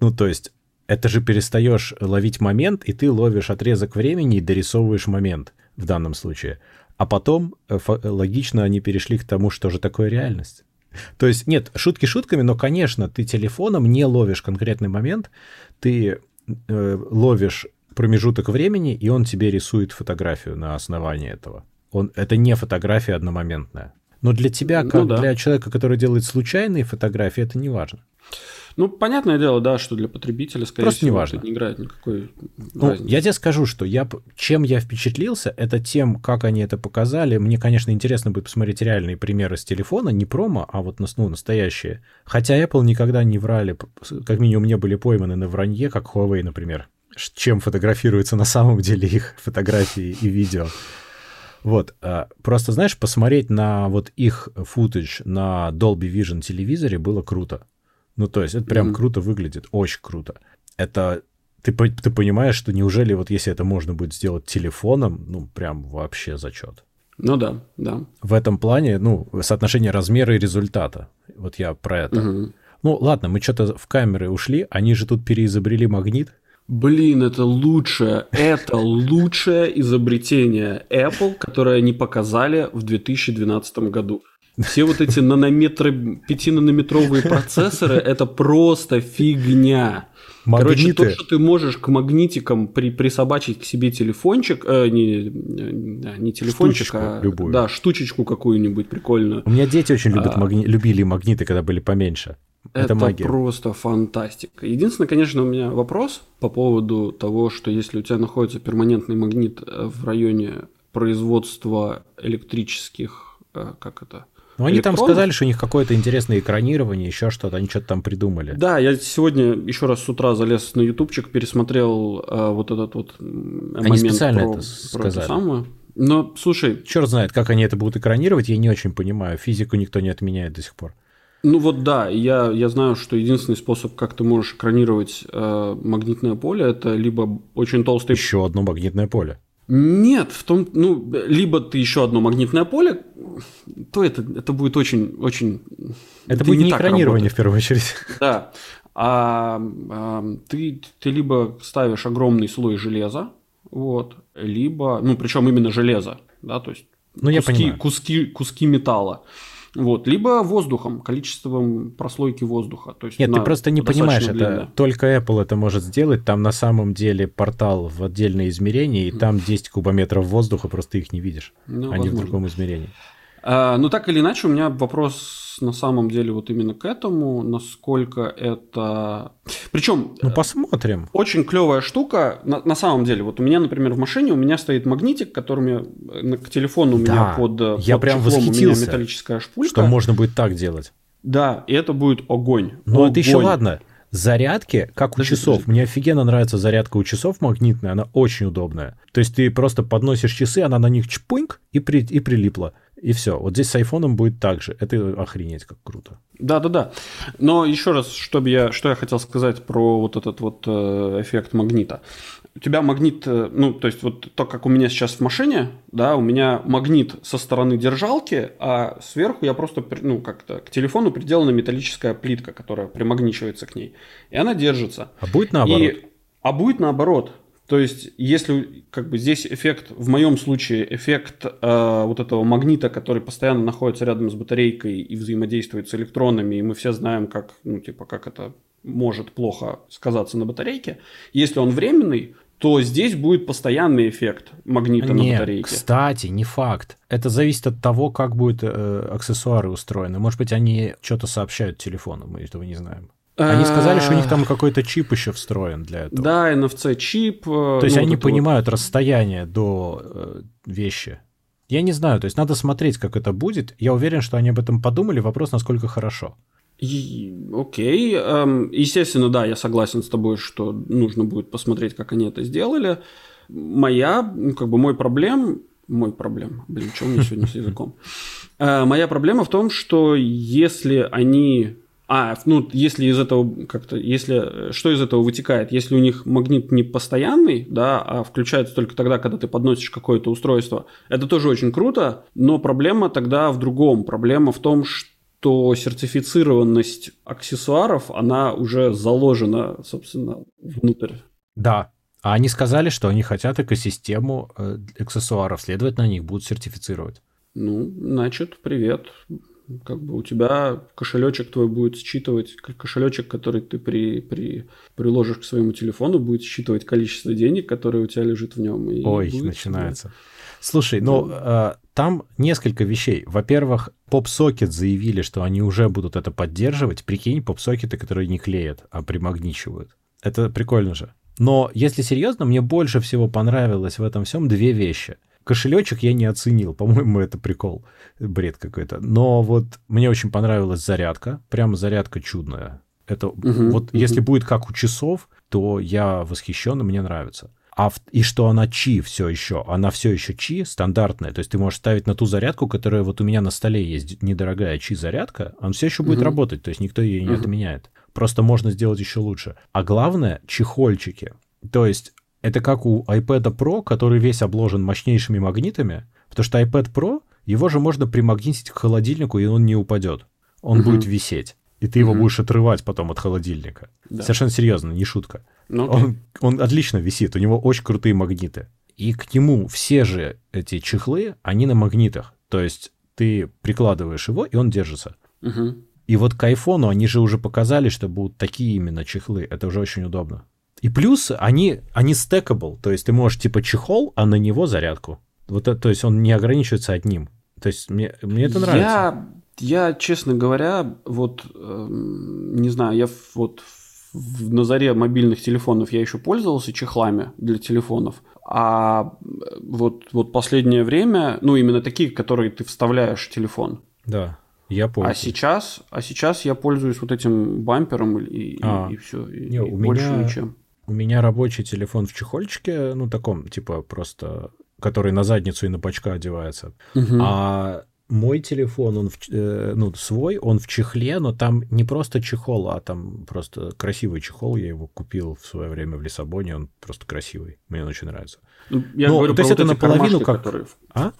Ну, то есть это же перестаешь ловить момент, и ты ловишь отрезок времени и дорисовываешь момент в данном случае. А потом э, логично они перешли к тому, что же такое реальность. То есть, нет, шутки шутками, но, конечно, ты телефоном не ловишь конкретный момент, ты э, ловишь промежуток времени, и он тебе рисует фотографию на основании этого. Он, это не фотография одномоментная. Но для тебя, ну, как да. для человека, который делает случайные фотографии, это не важно. Ну, понятное дело, да, что для потребителя, скорее Просто всего, неважно. это не играет никакой ну, разницы. Я тебе скажу, что я, чем я впечатлился, это тем, как они это показали. Мне, конечно, интересно будет посмотреть реальные примеры с телефона, не промо, а вот ну, настоящие. Хотя Apple никогда не врали, как минимум не были пойманы на вранье, как Huawei, например. Чем фотографируются на самом деле их фотографии и видео. Вот, а, просто, знаешь, посмотреть на вот их футаж на Dolby Vision телевизоре было круто. Ну, то есть это прям mm-hmm. круто выглядит, очень круто. Это ты, ты понимаешь, что неужели вот если это можно будет сделать телефоном, ну, прям вообще зачет. Ну да, да. В этом плане, ну, соотношение размера и результата. Вот я про это. Угу. Ну, ладно, мы что-то в камеры ушли, они же тут переизобрели магнит. Блин, это лучшее, это лучшее изобретение Apple, которое они показали в 2012 году. Все вот эти нанометры, 5-нанометровые процессоры, это просто фигня. Магниты. Короче, то, что ты можешь к магнитикам при, присобачить к себе телефончик, э, не, не телефончик, штучечку а любую. да, штучечку какую-нибудь прикольную. У меня дети очень любят а, магни... любили магниты, когда были поменьше. Это, это магия. просто фантастика. Единственное, конечно, у меня вопрос по поводу того, что если у тебя находится перманентный магнит э, в районе производства электрических, э, как это, ну, они там сказали, что у них какое-то интересное экранирование, еще что-то, они что-то там придумали. Да, я сегодня еще раз с утра залез на ютубчик, пересмотрел э, вот этот вот момент они специально про, это сказали. Про это самое. Но, слушай... Черт знает, как они это будут экранировать, я не очень понимаю. Физику никто не отменяет до сих пор. Ну вот да, я, я знаю, что единственный способ, как ты можешь экранировать э, магнитное поле, это либо очень толстый... Еще одно магнитное поле. Нет, в том, ну, либо ты еще одно магнитное поле, то это, это будет очень, очень... Это будет не экранирование в первую очередь. Да. А, а ты, ты либо ставишь огромный слой железа, вот, либо, ну, причем именно железо, да, то есть ну, куски, я понимаю. куски, куски металла. Вот, либо воздухом, количеством прослойки воздуха. То есть Нет, ты просто не понимаешь, длинная. это только Apple это может сделать. Там на самом деле портал в отдельное измерение, и там 10 кубометров воздуха, просто их не видишь. Ну, они возможно. в другом измерении. А, ну, так или иначе, у меня вопрос на самом деле вот именно к этому, насколько это... Причем... Ну, посмотрим. Очень клевая штука. На, на самом деле, вот у меня, например, в машине у меня стоит магнитик, которым я... К телефону у меня под, я под прям восхитился, у меня металлическая шпулька. Что можно будет так делать. Да, и это будет огонь. Ну, это еще ладно. Зарядки, как у подожди, часов. Подожди. Мне офигенно нравится зарядка у часов магнитная, она очень удобная. То есть ты просто подносишь часы, она на них чпуньк и, при, и прилипла. И все. Вот здесь с айфоном будет так же. Это охренеть как круто. Да, да, да. Но еще раз, чтобы я, что я хотел сказать про вот этот вот э, эффект магнита. У тебя магнит, э, ну, то есть вот то, как у меня сейчас в машине, да, у меня магнит со стороны держалки, а сверху я просто, ну, как-то к телефону приделана металлическая плитка, которая примагничивается к ней. И она держится. А будет наоборот? И, а будет наоборот. То есть, если как бы здесь эффект, в моем случае эффект э, вот этого магнита, который постоянно находится рядом с батарейкой и взаимодействует с электронами, и мы все знаем, как, ну, типа, как это может плохо сказаться на батарейке. Если он временный, то здесь будет постоянный эффект магнита Нет, на батарейке. Кстати, не факт. Это зависит от того, как будут э, аксессуары устроены. Может быть, они что-то сообщают телефону, мы этого не знаем. Они сказали, что у них там какой-то чип еще встроен для этого. Да, NFC-чип. Э, то есть ну, они понимают вот... расстояние до э, вещи. Я не знаю, то есть надо смотреть, как это будет. Я уверен, что они об этом подумали. Вопрос, насколько хорошо. И, окей. Эм, естественно, да, я согласен с тобой, что нужно будет посмотреть, как они это сделали. Моя, ну, как бы мой проблем, мой проблем, блин, что у меня сегодня с языком? Э, моя проблема в том, что если они а, ну, если из этого как-то, если, что из этого вытекает? Если у них магнит не постоянный, да, а включается только тогда, когда ты подносишь какое-то устройство, это тоже очень круто, но проблема тогда в другом. Проблема в том, что сертифицированность аксессуаров, она уже заложена, собственно, внутрь. Да, а они сказали, что они хотят экосистему э, аксессуаров, следовательно, они их будут сертифицировать. Ну, значит, привет как бы у тебя кошелечек твой будет считывать, кошелечек, который ты при, при, приложишь к своему телефону, будет считывать количество денег, которое у тебя лежит в нем. И Ой, будет, начинается. Слушай, ну э, там несколько вещей. Во-первых, PopSocket заявили, что они уже будут это поддерживать. Прикинь, попсокеты, которые не клеят, а примагничивают. Это прикольно же. Но если серьезно, мне больше всего понравилось в этом всем две вещи. Кошелечек я не оценил, по-моему, это прикол, бред какой-то. Но вот мне очень понравилась зарядка, прямо зарядка чудная. Это угу, вот угу. если будет как у часов, то я восхищен, и мне нравится. А в, и что она чи все еще, она все еще чи стандартная, то есть ты можешь ставить на ту зарядку, которая вот у меня на столе есть недорогая чи зарядка, она все еще будет угу. работать, то есть никто ее не угу. отменяет. Просто можно сделать еще лучше. А главное чехольчики. То есть это как у iPad Pro, который весь обложен мощнейшими магнитами, Потому что iPad Pro, его же можно примагнитить к холодильнику, и он не упадет. Он угу. будет висеть. И ты угу. его будешь отрывать потом от холодильника. Да. Совершенно серьезно, не шутка. Ну, он, он отлично висит, у него очень крутые магниты. И к нему все же эти чехлы, они на магнитах. То есть ты прикладываешь его, и он держится. Угу. И вот к айфону они же уже показали, что будут такие именно чехлы. Это уже очень удобно. И плюс они, они stackable, то есть ты можешь типа чехол, а на него зарядку. Вот это, то есть он не ограничивается одним. То есть мне, мне это нравится. Я, я, честно говоря, вот, э, не знаю, я вот в, на заре мобильных телефонов я еще пользовался чехлами для телефонов, а вот, вот последнее время, ну, именно такие, которые ты вставляешь в телефон. Да, я понял. А сейчас, а сейчас я пользуюсь вот этим бампером и, а, и, и все, и, не, и у больше меня, ничем. У меня рабочий телефон в чехольчике, ну, таком, типа, просто, который на задницу и на бачка одевается. Угу. А мой телефон, он в, э, ну, свой, он в чехле, но там не просто чехол, а там просто красивый чехол. Я его купил в свое время в Лиссабоне, он просто красивый. Мне он очень нравится. Ну, я ну, говорю то есть это вот наполовину как... Которые... А?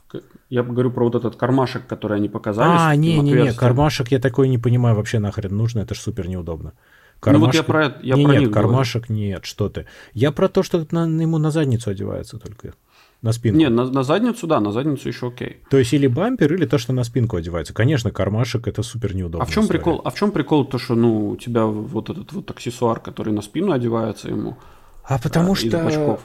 Я говорю про вот этот кармашек, который они показали. А, не-не-не, кармашек я такой не понимаю вообще нахрен нужно, это же супер неудобно. Кармашек... Ну вот я про я не, про Нет, кармашек говорю. нет, что ты. Я про то, что на, ему на задницу одевается только. На спинку. Не, на, на задницу, да, на задницу еще окей. То есть или бампер, или то, что на спинку одевается. Конечно, кармашек это супер неудобно. А в чем прикол? А в чем прикол то, что ну у тебя вот этот вот аксессуар, который на спину одевается ему? А потому а, что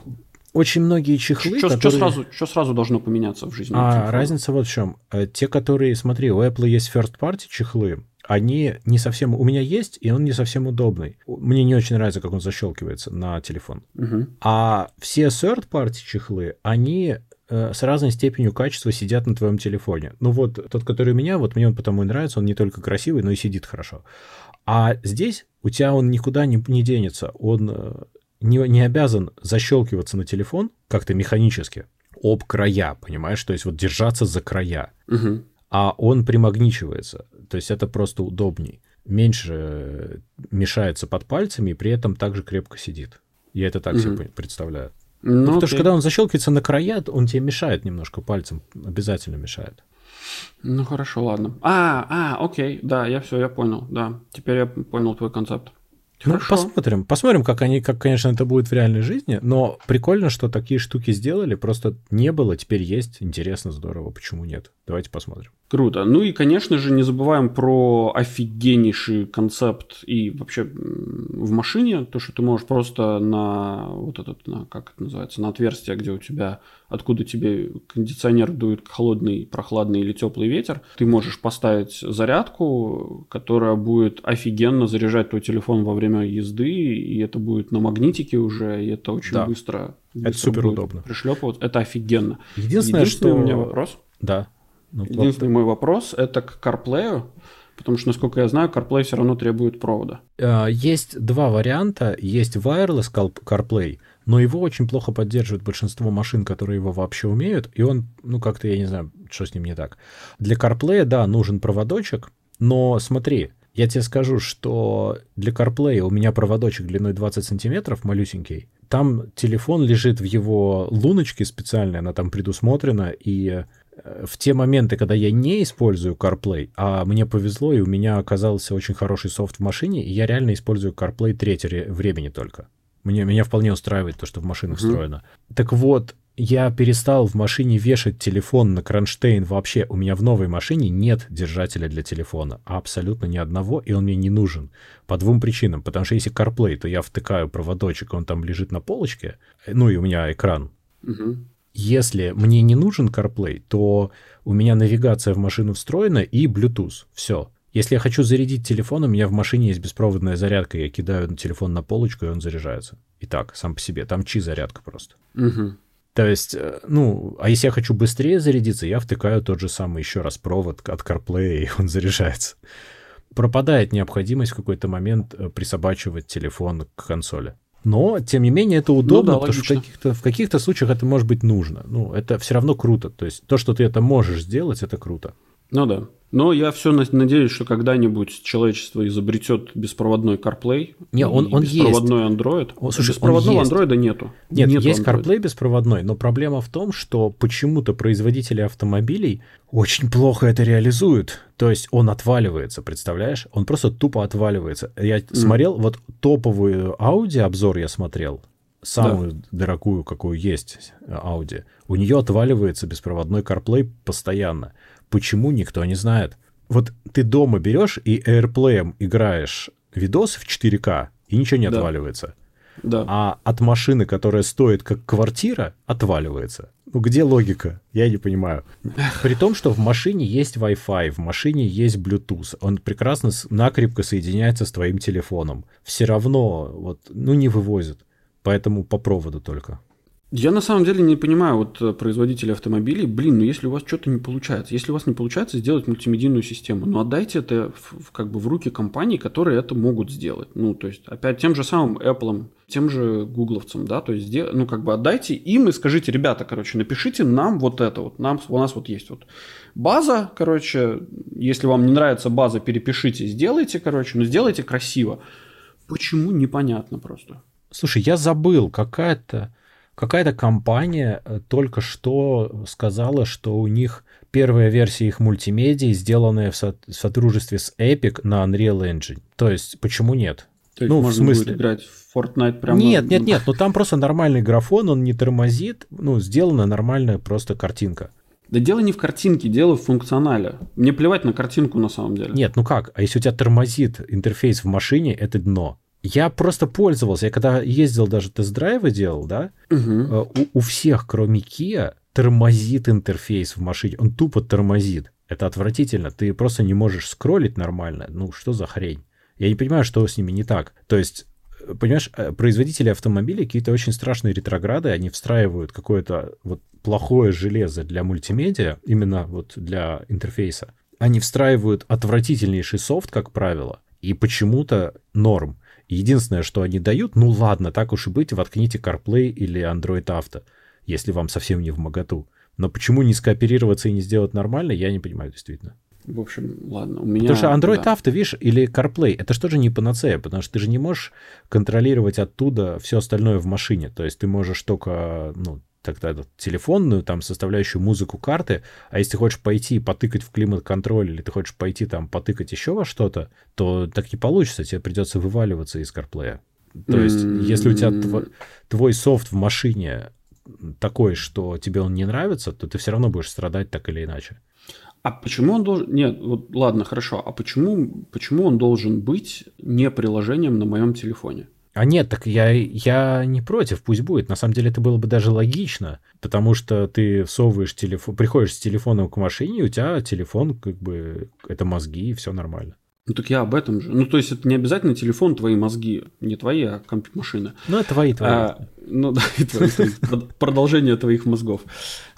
очень многие чехлы, что, которые... что, сразу, что сразу должно поменяться в жизни? А разница вот в чем. Э, те, которые, смотри, у Apple есть first party чехлы, они не совсем... У меня есть, и он не совсем удобный. Мне не очень нравится, как он защелкивается на телефон. Угу. А все third-party чехлы, они э, с разной степенью качества сидят на твоем телефоне. Ну вот тот, который у меня, вот мне он потому и нравится, он не только красивый, но и сидит хорошо. А здесь у тебя он никуда не, не денется. Он э, не, не обязан защелкиваться на телефон как-то механически об края, понимаешь? То есть вот держаться за края. Угу а он примагничивается. То есть это просто удобней. Меньше мешается под пальцами и при этом также крепко сидит. Я это так mm-hmm. себе представляю. Ну, ну, потому ты... что когда он защелкивается на края, он тебе мешает немножко пальцем, обязательно мешает. Ну хорошо, ладно. А, а, окей, да, я все, я понял, да. Теперь я понял твой концепт. Ну, посмотрим. Посмотрим, как они, как, конечно, это будет в реальной жизни. Но прикольно, что такие штуки сделали. Просто не было, теперь есть. Интересно, здорово. Почему нет? Давайте посмотрим. Круто. Ну и, конечно же, не забываем про офигеннейший концепт и вообще в машине, то, что ты можешь просто на вот этот, на, как это называется, на отверстие, где у тебя, откуда тебе кондиционер дует холодный, прохладный или теплый ветер, ты можешь поставить зарядку, которая будет офигенно заряжать твой телефон во время езды, и это будет на магнитике уже, и это очень да. быстро. быстро. Это супер удобно. Пришлепывать. Это офигенно. Единственное, Единственное что... у меня вопрос. Да. Ну, Единственный мой вопрос это к CarPlay, потому что, насколько я знаю, CarPlay все равно требует провода. А, есть два варианта. Есть wireless CarPlay, но его очень плохо поддерживает большинство машин, которые его вообще умеют, и он, ну, как-то, я не знаю, что с ним не так. Для CarPlay, да, нужен проводочек, но смотри, я тебе скажу, что для CarPlay у меня проводочек длиной 20 сантиметров, малюсенький. Там телефон лежит в его луночке специальной, она там предусмотрена, и в те моменты, когда я не использую CarPlay, а мне повезло, и у меня оказался очень хороший софт в машине, и я реально использую CarPlay третье времени только. Мне, меня вполне устраивает то, что в машину mm-hmm. встроено. Так вот, я перестал в машине вешать телефон на кронштейн вообще. У меня в новой машине нет держателя для телефона. Абсолютно ни одного, и он мне не нужен. По двум причинам. Потому что если CarPlay, то я втыкаю проводочек, он там лежит на полочке, ну и у меня экран. Угу. Если мне не нужен CarPlay, то у меня навигация в машину встроена и Bluetooth. Все. Если я хочу зарядить телефон, у меня в машине есть беспроводная зарядка, я кидаю телефон на полочку, и он заряжается. И так, сам по себе. Там чи зарядка просто. Угу. То есть, э, ну, а если я хочу быстрее зарядиться, я втыкаю тот же самый еще раз провод от CarPlay, и он заряжается. Пропадает необходимость в какой-то момент э, присобачивать телефон к консоли. Но, тем не менее, это удобно, ну, да, потому что в каких-то, в каких-то случаях это может быть нужно. Ну, это все равно круто. То есть то, что ты это можешь сделать, это круто. Ну да. Но я все надеюсь, что когда-нибудь человечество изобретет беспроводной CarPlay. Не, он, он беспроводной есть. Android. О, слушай, беспроводного Android нету. Нет, нету есть Android. CarPlay беспроводной, но проблема в том, что почему-то производители автомобилей очень плохо это реализуют. То есть он отваливается, представляешь? Он просто тупо отваливается. Я mm. смотрел, вот топовую Audi обзор я смотрел, самую да. дорогую, какую есть Audi. У нее отваливается беспроводной CarPlay постоянно. Почему, никто не знает. Вот ты дома берешь и AirPlay играешь видос в 4К, и ничего не да. отваливается. Да. А от машины, которая стоит как квартира, отваливается. Ну где логика? Я не понимаю. При том, что в машине есть Wi-Fi, в машине есть Bluetooth. Он прекрасно накрепко соединяется с твоим телефоном. Все равно, вот, ну не вывозит. Поэтому по проводу только. Я на самом деле не понимаю вот э, производителей автомобилей, блин, ну если у вас что-то не получается, если у вас не получается сделать мультимедийную систему, ну отдайте это в, как бы в руки компаний, которые это могут сделать. Ну, то есть, опять тем же самым Apple, тем же гугловцам, да, то есть, ну, как бы отдайте им и скажите, ребята, короче, напишите нам вот это вот, нам, у нас вот есть вот база, короче, если вам не нравится база, перепишите, сделайте, короче, но сделайте красиво. Почему, непонятно просто. Слушай, я забыл, какая-то Какая-то компания э, только что сказала, что у них первая версия их мультимедии, сделанная в, со- в сотрудничестве с Epic на Unreal Engine. То есть, почему нет? То есть ну, можно в смысле... будет играть в Fortnite прямо... Нет, нет, нет, ну там просто нормальный графон, он не тормозит, ну, сделана нормальная просто картинка. Да дело не в картинке, дело в функционале. Мне плевать на картинку на самом деле. Нет, ну как? А если у тебя тормозит интерфейс в машине, это дно. Я просто пользовался. Я когда ездил, даже тест-драйвы делал, да, угу. у, у всех, кроме Kia, тормозит интерфейс в машине. Он тупо тормозит. Это отвратительно. Ты просто не можешь скроллить нормально. Ну, что за хрень? Я не понимаю, что с ними не так. То есть, э, понимаешь, э, производители автомобилей какие-то очень страшные ретрограды, они встраивают какое-то вот плохое железо для мультимедиа, именно вот для интерфейса. Они встраивают отвратительнейший софт, как правило, и почему-то норм. Единственное, что они дают, ну ладно, так уж и быть, воткните CarPlay или Android Auto, если вам совсем не в моготу. Но почему не скооперироваться и не сделать нормально, я не понимаю действительно. В общем, ладно, у меня... Потому что Android да. Auto, видишь, или CarPlay, это что же не панацея, потому что ты же не можешь контролировать оттуда все остальное в машине. То есть ты можешь только, ну, тогда телефонную, там, составляющую музыку карты, а если ты хочешь пойти потыкать в климат-контроль, или ты хочешь пойти там потыкать еще во что-то, то так не получится, тебе придется вываливаться из CarPlay. То есть, если у тебя тв- твой софт в машине такой, что тебе он не нравится, то ты все равно будешь страдать так или иначе. А почему он должен... Нет, вот ладно, хорошо. А почему, почему он должен быть не приложением на моем телефоне? А нет, так я, я не против, пусть будет. На самом деле это было бы даже логично, потому что ты всовываешь телефон, приходишь с телефоном к машине, у тебя телефон, как бы, это мозги, и все нормально. Ну так я об этом же. Ну то есть это не обязательно телефон, твои мозги, не твои, а компьютер машины. Ну это твои, твои. А, ну да, и твои, продолжение твоих мозгов.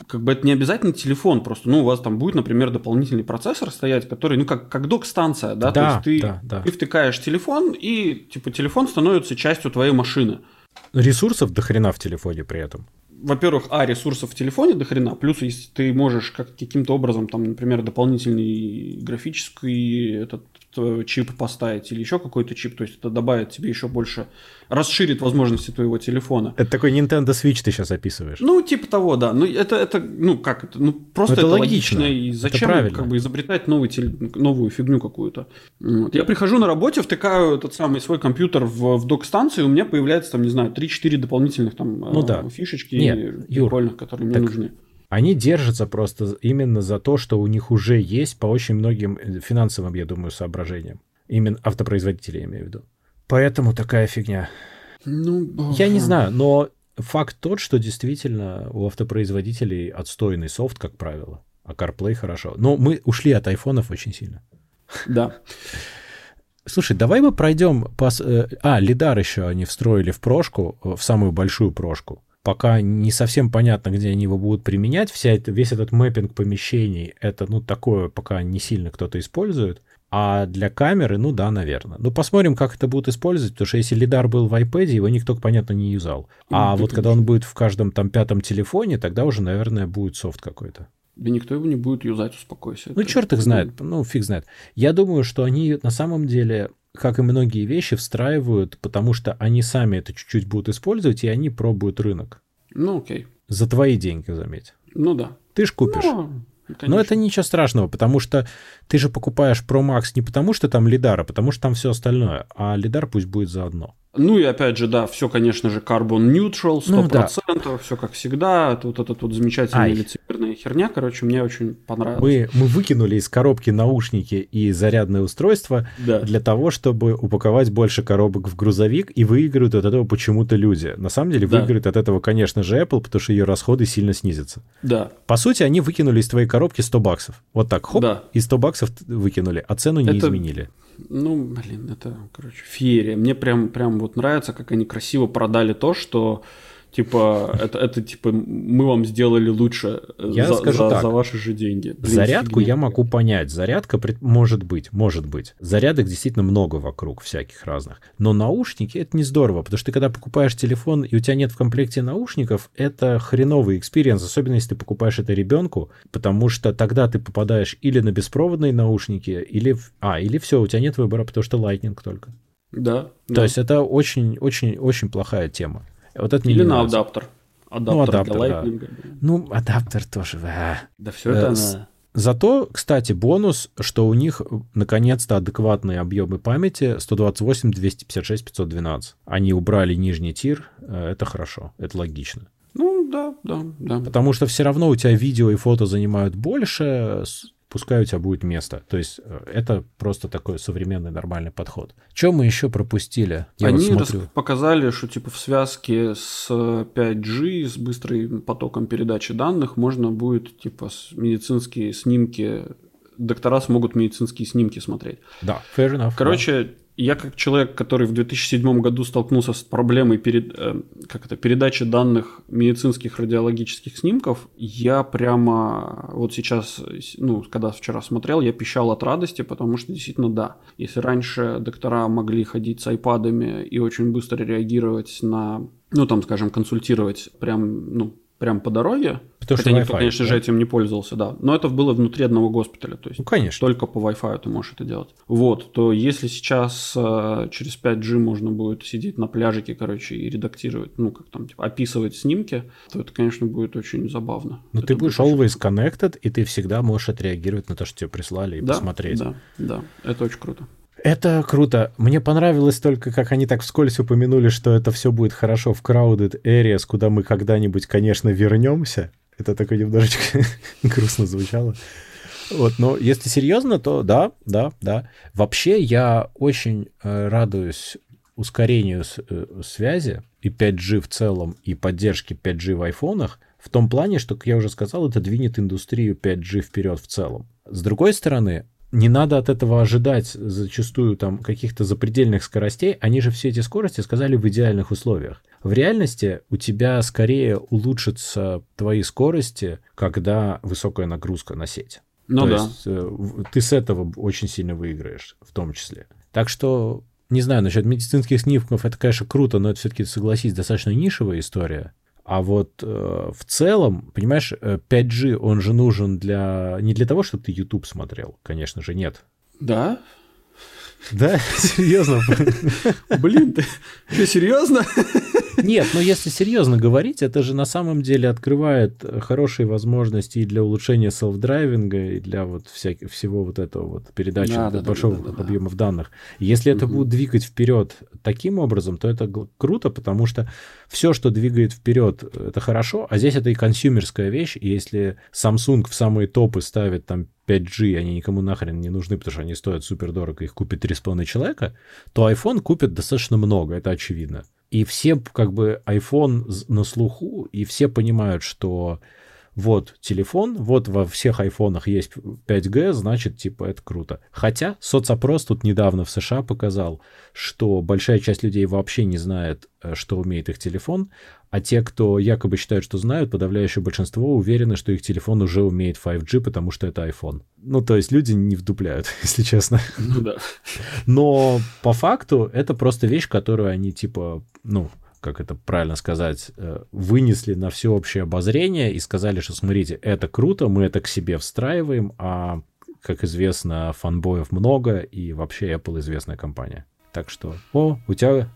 Как бы это не обязательно телефон, просто, ну у вас там будет, например, дополнительный процессор стоять, который, ну как, как док-станция, да, да, то есть ты, да, да. ты втыкаешь телефон, и типа телефон становится частью твоей машины. Ресурсов до хрена в телефоне при этом во-первых, а, ресурсов в телефоне до хрена, плюс если ты можешь как, каким-то образом, там, например, дополнительный графический этот чип поставить или еще какой-то чип, то есть это добавит тебе еще больше, расширит возможности твоего телефона. Это такой Nintendo Switch ты сейчас описываешь. Ну, типа того, да. Ну, это, это ну, как это, ну, просто это, это логично. логично. И зачем это как бы изобретать новый теле, новую фигню какую-то? Вот. Я прихожу на работе, втыкаю этот самый свой компьютер в, в док-станцию, у меня появляется там, не знаю, 3-4 дополнительных там ну, да. фишечки Нет, прикольных, Юр, которые мне нужны. Они держатся просто именно за то, что у них уже есть по очень многим э, финансовым, я думаю, соображениям. Именно автопроизводители, я имею в виду. Поэтому такая фигня. Ну, я не знаю, но факт тот, что действительно у автопроизводителей отстойный софт, как правило, а CarPlay хорошо. Но мы ушли от айфонов очень сильно. Да. Слушай, давай мы пройдем по... Э, а, лидар еще они встроили в прошку, в самую большую прошку пока не совсем понятно, где они его будут применять. Вся это, весь этот мэппинг помещений, это, ну, такое пока не сильно кто-то использует. А для камеры, ну да, наверное. Ну, посмотрим, как это будут использовать, потому что если лидар был в iPad, его никто, понятно, не юзал. А вот когда он будет в каждом там пятом телефоне, тогда уже, наверное, будет софт какой-то. Да никто его не будет юзать, успокойся. Ну, это черт их знает, ну, фиг знает. Я думаю, что они на самом деле, как и многие вещи, встраивают, потому что они сами это чуть-чуть будут использовать, и они пробуют рынок. Ну, окей. За твои деньги, заметь. Ну да. Ты ж купишь. Ну, конечно. Но это ничего страшного, потому что ты же покупаешь Pro Max не потому, что там лидар, а потому что там все остальное. А лидар пусть будет заодно. Ну и опять же, да, все, конечно же, carbon neutral, 100%, Ну да. все как всегда. Это вот эта вот замечательная Ай. лицемерная херня, короче, мне очень понравилось. Мы, мы выкинули из коробки наушники и зарядное устройство Да. для того, чтобы упаковать больше коробок в грузовик, и выиграют от этого почему-то люди. На самом деле Да. выиграет от этого, конечно же, Apple, потому что ее расходы сильно снизятся. Да, По сути, они выкинули из твоей коробки 100 баксов. Вот так, хоп, Да. и 100 баксов т- выкинули, а цену не Это- изменили. ну, блин, это, короче, феерия. Мне прям, прям вот нравится, как они красиво продали то, что, типа, это, это типа, мы вам сделали лучше э, Я за, скажу за- так. за ваши же деньги. Блин, Зарядку фигня я могу понять. Зарядка пред- может быть, может быть. Зарядок действительно много вокруг, всяких разных. Но наушники это не здорово, потому что ты когда покупаешь телефон и у тебя нет в комплекте наушников, это хреновый experience, особенно если ты покупаешь это ребенку, потому что тогда ты попадаешь или на беспроводные наушники, или... в- А, или все, у тебя нет выбора, потому что Lightning только. Да. То да. есть это очень-очень-очень плохая тема. Вот это Или на адаптер. Адаптер, адаптер, для да. Lightning. Ну, адаптер тоже. а. Да все Э, это с- на- Зато, кстати, бонус, что у них э, наконец-то адекватные объемы памяти 128, 256, 512. Они убрали нижний тир, э, это хорошо, это логично. Ну, да, да, да. Потому что все равно у тебя видео и фото занимают больше, с- пускай у тебя будет место. То есть э, это просто такой современный нормальный подход. Что мы еще пропустили? Я вот Они рас- смотрю. показали, что типа в связке с 5G, с быстрым потоком передачи данных, можно будет типа медицинские снимки, доктора смогут медицинские снимки смотреть. Да, fair enough. Короче, я как человек, который в 2007 году столкнулся с проблемой перед, э, как это, передачи данных медицинских радиологических снимков, я прямо вот сейчас, ну, когда вчера смотрел, я пищал от радости, потому что действительно да. Если раньше доктора могли ходить с айпадами и очень быстро реагировать на, ну, там, скажем, консультировать прям, ну, прям по дороге, Потому хотя что никто, конечно да? же, этим не пользовался, да. Но это было внутри одного госпиталя, то есть Ну, конечно. только по Wi-Fi ты можешь это делать. Вот, то если сейчас э, через 5G можно будет сидеть на пляжике, короче, и редактировать, ну, как там, типа, описывать снимки, то это, конечно, будет очень забавно. Но Это ты будешь always connected, и ты всегда можешь отреагировать на то, что тебе прислали, и Да, посмотреть. Да, да, это очень круто. Это круто. Мне понравилось только, как они так вскользь упомянули, что это все будет хорошо в crowded areas, куда мы когда-нибудь, конечно, вернемся. Это такое немножечко грустно звучало. Вот, но если серьезно, то да, да, да. Вообще я очень э, радуюсь ускорению с- э, связи и 5G в целом, и поддержке 5G в айфонах, в том плане, что, как я уже сказал, это двинет индустрию 5G вперед в целом. С другой стороны, не надо от этого ожидать зачастую там каких-то запредельных скоростей. Они же все эти скорости сказали в идеальных условиях. В реальности у тебя скорее улучшатся твои скорости, когда высокая нагрузка на сеть. Ну То да. есть э, ты с этого очень сильно выиграешь, в том числе. Так что, не знаю, насчет медицинских снимков, это, конечно, круто, но это все-таки, согласись, достаточно нишевая история. А вот э, в целом, понимаешь, э, 5G, он же нужен для... Не для того, чтобы ты YouTube смотрел, конечно же, нет. Да? Да, серьезно. Блин, ты серьезно? Нет, но если серьезно говорить, это же на самом деле открывает э, хорошие возможности и для улучшения селф-драйвинга, и для вот всяких, всего вот этого вот передачи Да, да, да, большого да, да, да. объемов данных. Если это будет двигать вперед таким образом, то это круто, потому что все, что двигает вперед, это хорошо, а здесь это и консюмерская вещь, и если Samsung в самые топы ставит там 5G, они никому нахрен не нужны, потому что они стоят супер дорого, их купит 3,5 человека, то iPhone купит достаточно много, это очевидно. И все, как бы, iPhone на слуху, и все понимают, что вот телефон, вот во всех айфонах есть 5G, значит, типа, это круто. Хотя соцопрос тут недавно в США показал, что большая часть людей вообще не знает, э, что умеет их телефон, а те, кто якобы считают, что знают, подавляющее большинство уверены, что их телефон уже умеет 5G, потому что это iPhone. Ну, то есть люди не вдупляют, если честно. Ну да. Но по факту это просто вещь, которую они типа, ну, как это правильно сказать, э, вынесли на всеобщее обозрение и сказали, что смотрите, это круто, мы это к себе встраиваем, а, как известно, фанбоев много, и вообще Apple известная компания. Так что, о, у тебя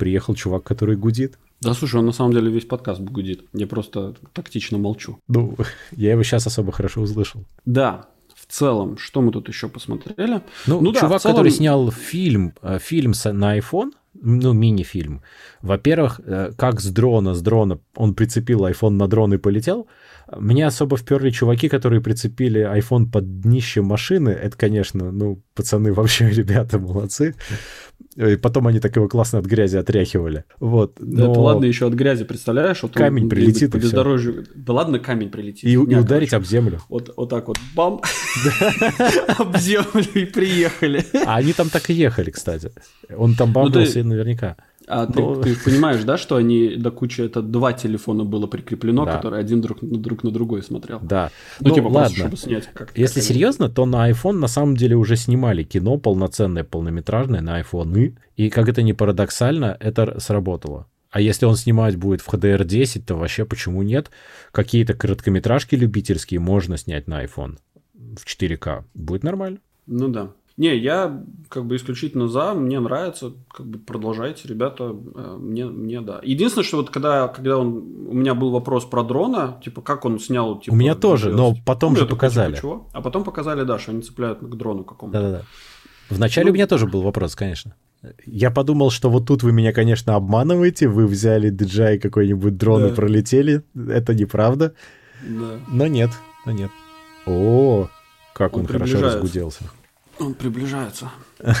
приехал чувак, который гудит. Да, слушай, он на самом деле весь подкаст гудит. Я просто тактично молчу. Ну, я его сейчас особо хорошо услышал. Да, в целом, что мы тут еще посмотрели? Ну, ну чувак, да, целом... который снял фильм, э, фильм на iPhone, ну, мини-фильм. Во-первых, э, как с дрона, с дрона он прицепил iPhone на дрон и полетел. Мне особо вперли чуваки, которые прицепили iPhone под днище машины. Это, конечно, ну, пацаны вообще, ребята, молодцы. И потом они так его классно от грязи отряхивали. Вот. Но... Да это ладно еще от грязи, представляешь? Вот камень прилетит по бездорожью. Да ладно, камень прилетит. И, и ударить об землю. Вот, вот так вот, бам, об землю и приехали. А они там так и ехали, кстати. Он там ну, бамбился наверняка. А Но... ты, ты понимаешь, да, что они до кучи это два телефона было прикреплено, да. которые один друг, друг на другой смотрел. Да. Ну, ну типа ладно. Просто, чтобы снять. Как, Если как серьезно, то на iPhone на самом деле уже снимали кино полноценное, полнометражное на iPhone. И как это ни парадоксально, это сработало. А если он снимать будет в HDR10, то вообще почему нет? Какие-то короткометражки любительские можно снять на iPhone в 4К. Будет нормально. Ну да. Не, я как бы исключительно за, мне нравится, как бы продолжайте, ребята, э, мне, мне да. Единственное, что вот когда, когда он, у меня был вопрос про дрона, типа как он снял, типа... У меня тоже, но потом ну, же показали. Типа, чего? А потом показали, да, что они цепляют к дрону какому-то. Да-да-да. Вначале ну, у меня тоже был вопрос, конечно. Я подумал, что вот тут вы меня, конечно, обманываете, вы взяли DJI какой-нибудь дрон да. и пролетели. Это неправда. Да. Но нет, но нет. О, как он, он хорошо разгуделся. Он приближается.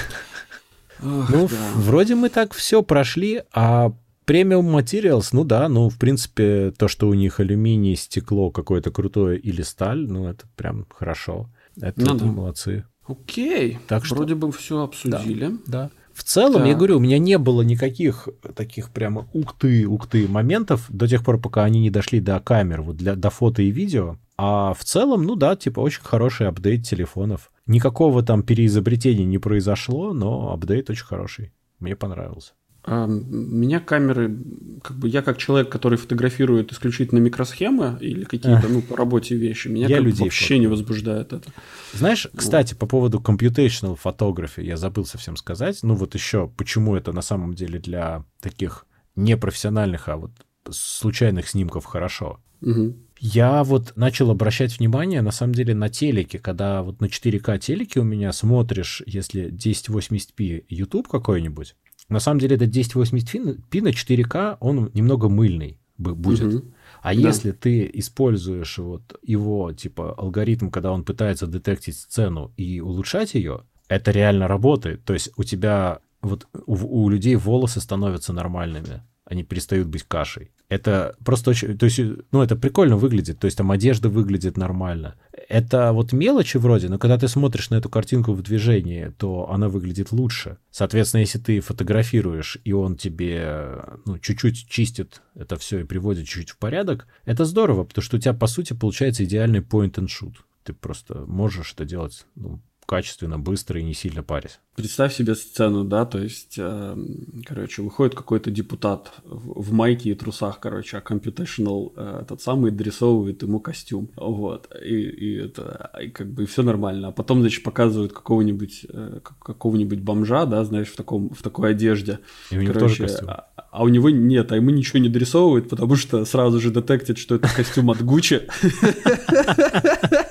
Ну, вроде мы так все прошли, а премиум Materials, ну да, ну, в принципе, то, что у них алюминий, стекло какое-то крутое или сталь, ну, это прям хорошо. Это, ну, да. молодцы. Окей, так что... вроде бы все обсудили. Да, да. В целом, да. я говорю, у меня не было никаких таких прямо ух-ты, ух-ты моментов до тех пор, пока они не дошли до камер, вот для, до фото и видео. А в целом, ну да, типа очень хороший апдейт телефонов. Никакого там переизобретения не произошло, но апдейт очень хороший. Мне понравился. А, меня камеры, как бы я как человек, который фотографирует исключительно микросхемы или какие-то, ну, по работе вещи, меня я людей вообще фото. не возбуждает это. Знаешь, кстати, по поводу computational фотографии, я забыл совсем сказать, ну вот еще, почему это на самом деле для таких непрофессиональных, а вот случайных снимков хорошо. Угу. Я вот начал обращать внимание, на самом деле, на телеке, когда вот на 4К телеке у меня смотришь, если 1080p YouTube какой-нибудь, на самом деле этот 1080p на 4К, он немного мыльный будет. Угу. А да. если ты используешь вот его, типа, алгоритм, когда он пытается детектить сцену и улучшать ее, это реально работает. То есть у тебя вот у, у людей волосы становятся нормальными они перестают быть кашей. Это просто очень... То есть, ну, это прикольно выглядит. То есть, там одежда выглядит нормально. Это вот мелочи вроде, но когда ты смотришь на эту картинку в движении, то она выглядит лучше. Соответственно, если ты фотографируешь, и он тебе ну, чуть-чуть чистит это все и приводит чуть-чуть в порядок, это здорово, потому что у тебя, по сути, получается идеальный point and shoot. Ты просто можешь это делать ну, качественно, быстро и не сильно парясь. Представь себе сцену, да, то есть, э, короче, выходит какой-то депутат в, в майке и трусах, короче, а computational э, этот самый дорисовывает ему костюм, вот, и, и это, и как бы все нормально, а потом, значит, показывают какого-нибудь э, какого-нибудь бомжа, да, знаешь, в таком в такой одежде, и у него короче, тоже костюм. А, а у него нет, а ему ничего не дорисовывают, потому что сразу же детектит, что это костюм от Гуччи.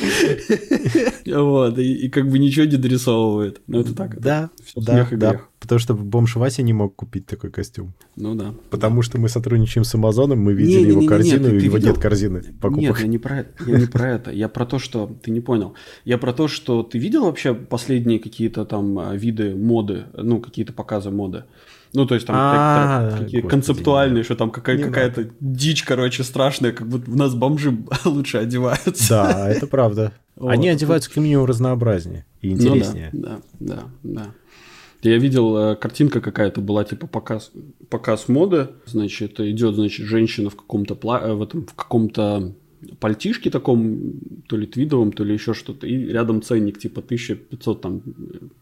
Вот, и как бы ничего не дорисовывает. Ну, это так. Да, да, да. Потому что бомж Вася не мог купить такой костюм. Ну да. Потому что мы сотрудничаем с Амазоном, мы видели его корзину, и у него нет корзины покупок. Нет, я не про это. Я не про это. Я про то, что ты не понял. Я про то, что ты видел вообще последние какие-то там а, виды моды, ну, какие-то показы моды? Ну, то есть там а, какие концептуальные, что там какая- какая-то дичь, короче, страшная, как будто у нас бомжи лучше одеваются. Да, это правда. Они одеваются как минимум разнообразнее и ну интереснее. да, да, да. Я видел, э, картинка какая-то была, типа показ, показ моды. Значит, идет, значит, женщина в каком-то пла... Э, в этом, в каком-то пальтишке таком, то ли твидовом, то ли еще что-то, и рядом ценник типа 1500, там,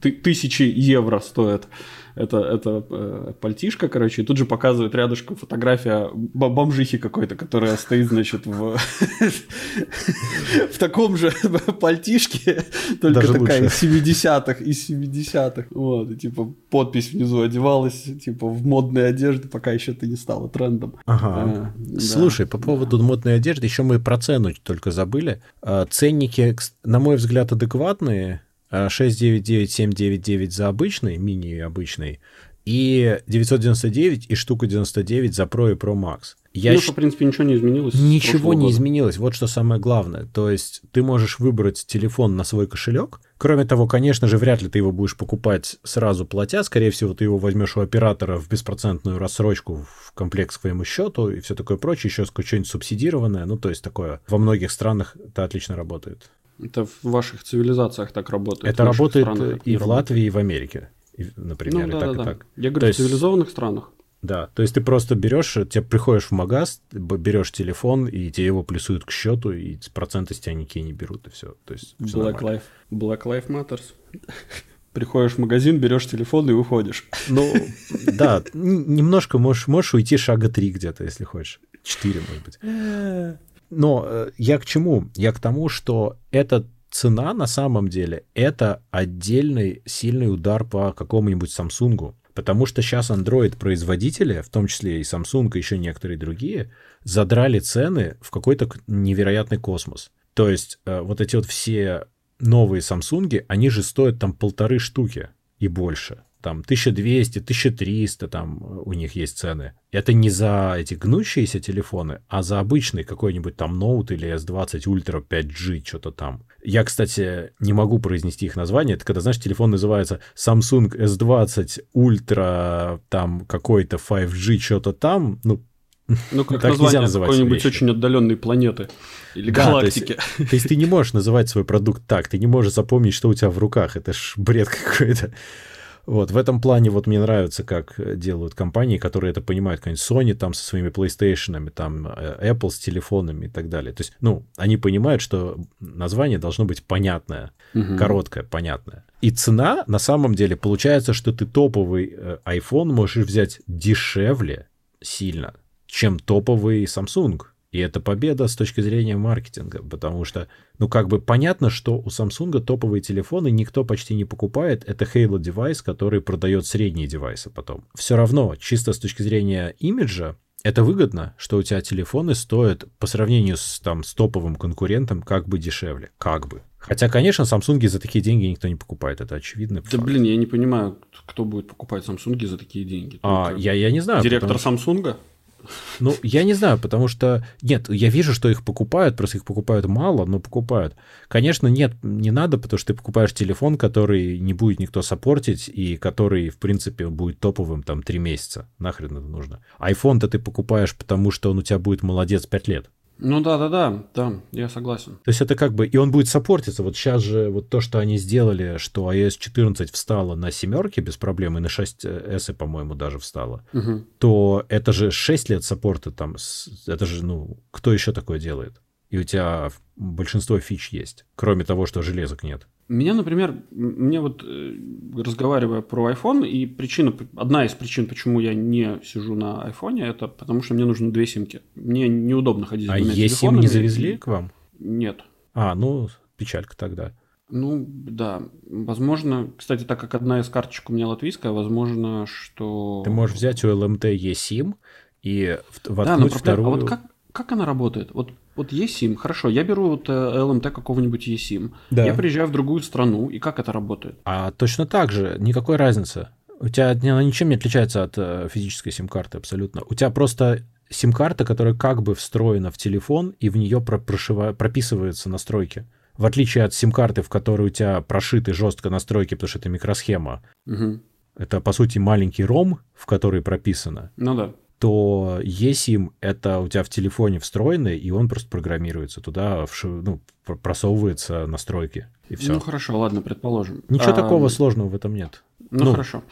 тысячи евро стоит это, это э, пальтишка, короче, и тут же показывает рядышком фотография бомжихи какой-то, которая стоит, значит, в, в таком же пальтишке, только такая из 70-х, из 70-х, вот, и, типа, подпись внизу одевалась, типа, в модной одежде, пока еще это не стало трендом. Ага. А, Слушай, да. по поводу модной одежды, еще мы про цену только забыли. А, ценники, на мой взгляд, адекватные, 699-799 за обычный, мини обычный, и 999 и штука 99 за Pro и Pro Max. Я ну, щ... в принципе, ничего не изменилось. Ничего не года. изменилось. Вот что самое главное. То есть ты можешь выбрать телефон на свой кошелек. Кроме того, конечно же, вряд ли ты его будешь покупать сразу платя. Скорее всего, ты его возьмешь у оператора в беспроцентную рассрочку в комплект к своему счету и все такое прочее. Еще что-нибудь субсидированное. Ну, то есть такое во многих странах это отлично работает. Это в ваших цивилизациях так работает. Это работает и в Латвии, и в Америке, например, ну, да, и так, да, и так. Я говорю, то в цивилизованных странах. Да, то есть ты просто берешь, тебе приходишь в магаз, берешь телефон, и тебе его плюсуют к счету, и проценты с тебя никакие не берут, и все. То есть все Black Life, Black Life Matters. Приходишь в магазин, берешь телефон и уходишь. Ну, да, немножко можешь, можешь уйти шага три где-то, если хочешь. Четыре, может быть. Но э, я к чему? Я к тому, что эта цена на самом деле это отдельный сильный удар по какому-нибудь Samsung. Потому что сейчас Android-производители, в том числе и Samsung, и еще некоторые другие, задрали цены в какой-то невероятный космос. То есть э, вот эти вот все новые Samsung, они же стоят там полторы штуки и больше там 1200, 1300 там у них есть цены. Это не за эти гнущиеся телефоны, а за обычный какой-нибудь там Note или S20 Ultra 5G, что-то там. Я, кстати, не могу произнести их название. Это когда, знаешь, телефон называется Samsung S20 Ultra там какой-то 5G, что-то там. Ну, ну, как так название какой-нибудь очень отдаленной планеты или да, галактики. То есть, то есть ты не можешь называть свой продукт так, ты не можешь запомнить, что у тебя в руках. Это ж бред какой-то. Вот, в этом плане вот мне нравится, как делают компании, которые это понимают, какая Sony там со своими PlayStation, там э, Apple с телефонами и так далее. То есть, ну, они понимают, что название должно быть понятное, угу. короткое, понятное. И цена, на самом деле, получается, что ты топовый э, iPhone можешь взять дешевле сильно, чем топовый Samsung. И это победа с точки зрения маркетинга, потому что, ну, как бы понятно, что у Samsung топовые телефоны никто почти не покупает. Это Halo девайс, который продает средние девайсы потом. Все равно, чисто с точки зрения имиджа, это выгодно, что у тебя телефоны стоят по сравнению с, там, с топовым конкурентом как бы дешевле. Как бы. Хотя, конечно, Samsung за такие деньги никто не покупает, это очевидно. Да, факт. блин, я не понимаю, кто будет покупать Samsung за такие деньги. А, я, я не знаю. Директор потому... Samsung? Ну, я не знаю, потому что... Нет, я вижу, что их покупают, просто их покупают мало, но покупают. Конечно, нет, не надо, потому что ты покупаешь телефон, который не будет никто саппортить, и который, в принципе, будет топовым там три месяца. Нахрен это нужно. iPhone-то ты покупаешь, потому что он у тебя будет молодец пять лет. Ну да, да, да, да, я согласен. То есть это как бы, и он будет саппортиться. Вот сейчас же вот то, что они сделали, что iOS 14 встала на семерке без проблем, и на 6S, по-моему, даже встала, угу. то это же 6 лет саппорта там, это же, ну, кто еще такое делает? И у тебя большинство фич есть, кроме того, что железок нет. Меня, например, мне вот э, разговаривая про iPhone, и причина, одна из причин, почему я не сижу на iPhone, это потому что мне нужны две симки. Мне неудобно ходить с а двумя телефонами. А не завезли к вам? Нет. А, ну, печалька тогда. Ну, да. Возможно, кстати, так как одна из карточек у меня латвийская, возможно, что... Ты можешь взять у LMT eSIM и воткнуть да, но вторую... А вот как, как она работает? Вот вот eSIM, хорошо, я беру вот LMT э, какого-нибудь eSIM, да. я приезжаю в другую страну, и как это работает? А точно так же, никакой разницы. У тебя она ничем не отличается от э, физической сим-карты абсолютно. У тебя просто сим-карта, которая как бы встроена в телефон, и в нее прописываются настройки. В отличие от сим-карты, в которой у тебя прошиты жестко настройки, потому что это микросхема. Угу. Это, по сути, маленький ROM, в который прописано. Ну да то eSIM — это у тебя в телефоне встроенный, и он просто программируется туда, в, ну, просовывается настройки, и все. Ну, хорошо, ладно, предположим. Ничего а, такого сложного в этом нет. Ну, ну хорошо.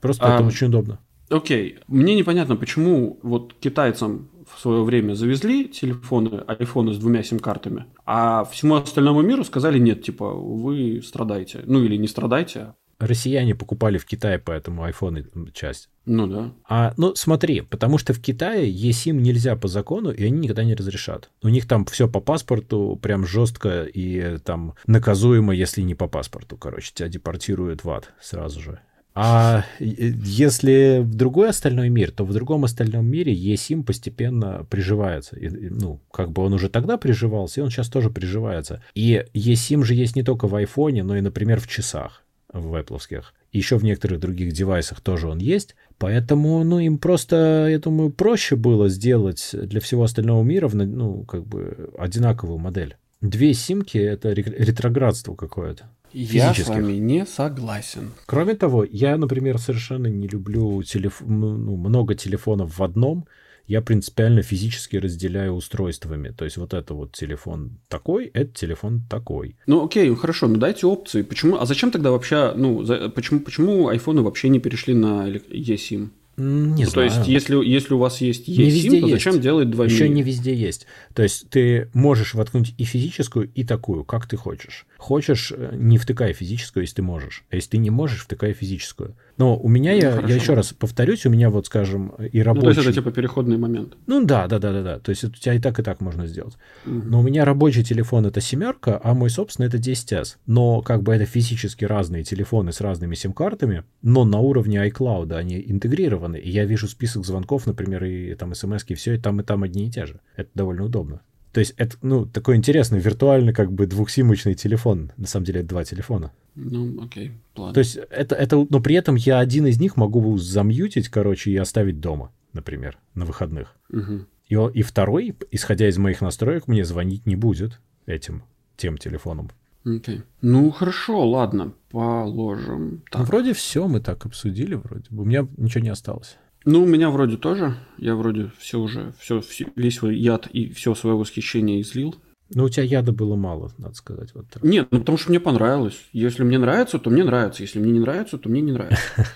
Просто а, это очень удобно. Окей. Мне непонятно, почему вот китайцам в свое время завезли телефоны, айфоны с двумя сим-картами, а всему остальному миру сказали нет, типа, вы страдаете. Ну или не страдаете, россияне покупали в Китае поэтому айфоны часть. Ну да. А, ну смотри, потому что в Китае eSIM нельзя по закону, и они никогда не разрешат. У них там все по паспорту, прям жестко и там наказуемо, если не по паспорту. Короче, тебя депортируют в ад сразу же. А если в другой остальной мир, то в другом остальном мире eSIM постепенно приживается. И, ну, как бы он уже тогда приживался, и он сейчас тоже приживается. И eSIM же есть не только в айфоне, но и, например, в часах в Apple. Еще в некоторых других девайсах тоже он есть. Поэтому, ну, им просто, я думаю, проще было сделать для всего остального мира, ну, как бы одинаковую модель. Две симки — это ретроградство какое-то. Я с вами не согласен. Кроме того, я, например, совершенно не люблю телеф... ну, много телефонов в одном я принципиально физически разделяю устройствами. То есть вот это вот телефон такой, это телефон такой. Ну окей, хорошо, ну дайте опции. Почему? А зачем тогда вообще, ну, за, почему, почему айфоны вообще не перешли на eSIM? Не ну, знаю. То есть, если, если у вас есть eSIM, то зачем делать два Еще не везде есть. То есть, ты можешь воткнуть и физическую, и такую, как ты хочешь. Хочешь, э, не втыкай физическую, если ты можешь. А если ты не можешь, втыкай физическую. Но у меня, ну, я, я еще раз повторюсь, у меня вот, скажем, и рабочий... Ну, то есть это типа переходный момент. Ну да, да, да, да, да. То есть это у тебя и так, и так можно сделать. Угу. Но у меня рабочий телефон это семерка, а мой собственный это 10s. Но как бы это физически разные телефоны с разными сим-картами, но на уровне iCloud они интегрированы. И я вижу список звонков, например, и там смс и все, и там, и там одни и те же. Это довольно удобно. То есть это, ну, такой интересный виртуальный как бы двухсимочный телефон. На самом деле это два телефона. Ну, окей, ладно. То есть это, это, но при этом я один из них могу замьютить, короче, и оставить дома, например, на выходных. Угу. И, и второй, исходя из моих настроек, мне звонить не будет этим, тем телефоном. Окей. Ну, хорошо, ладно, положим. Так. Ну, вроде все мы так обсудили, вроде бы. У меня ничего не осталось. Ну, у меня вроде тоже. Я вроде все уже, все, все весь свой яд и все свое восхищение излил. Ну, у тебя яда было мало, надо сказать. Вот. Нет, ну потому что мне понравилось. Если мне нравится, то мне нравится. Если мне не нравится, то мне не нравится.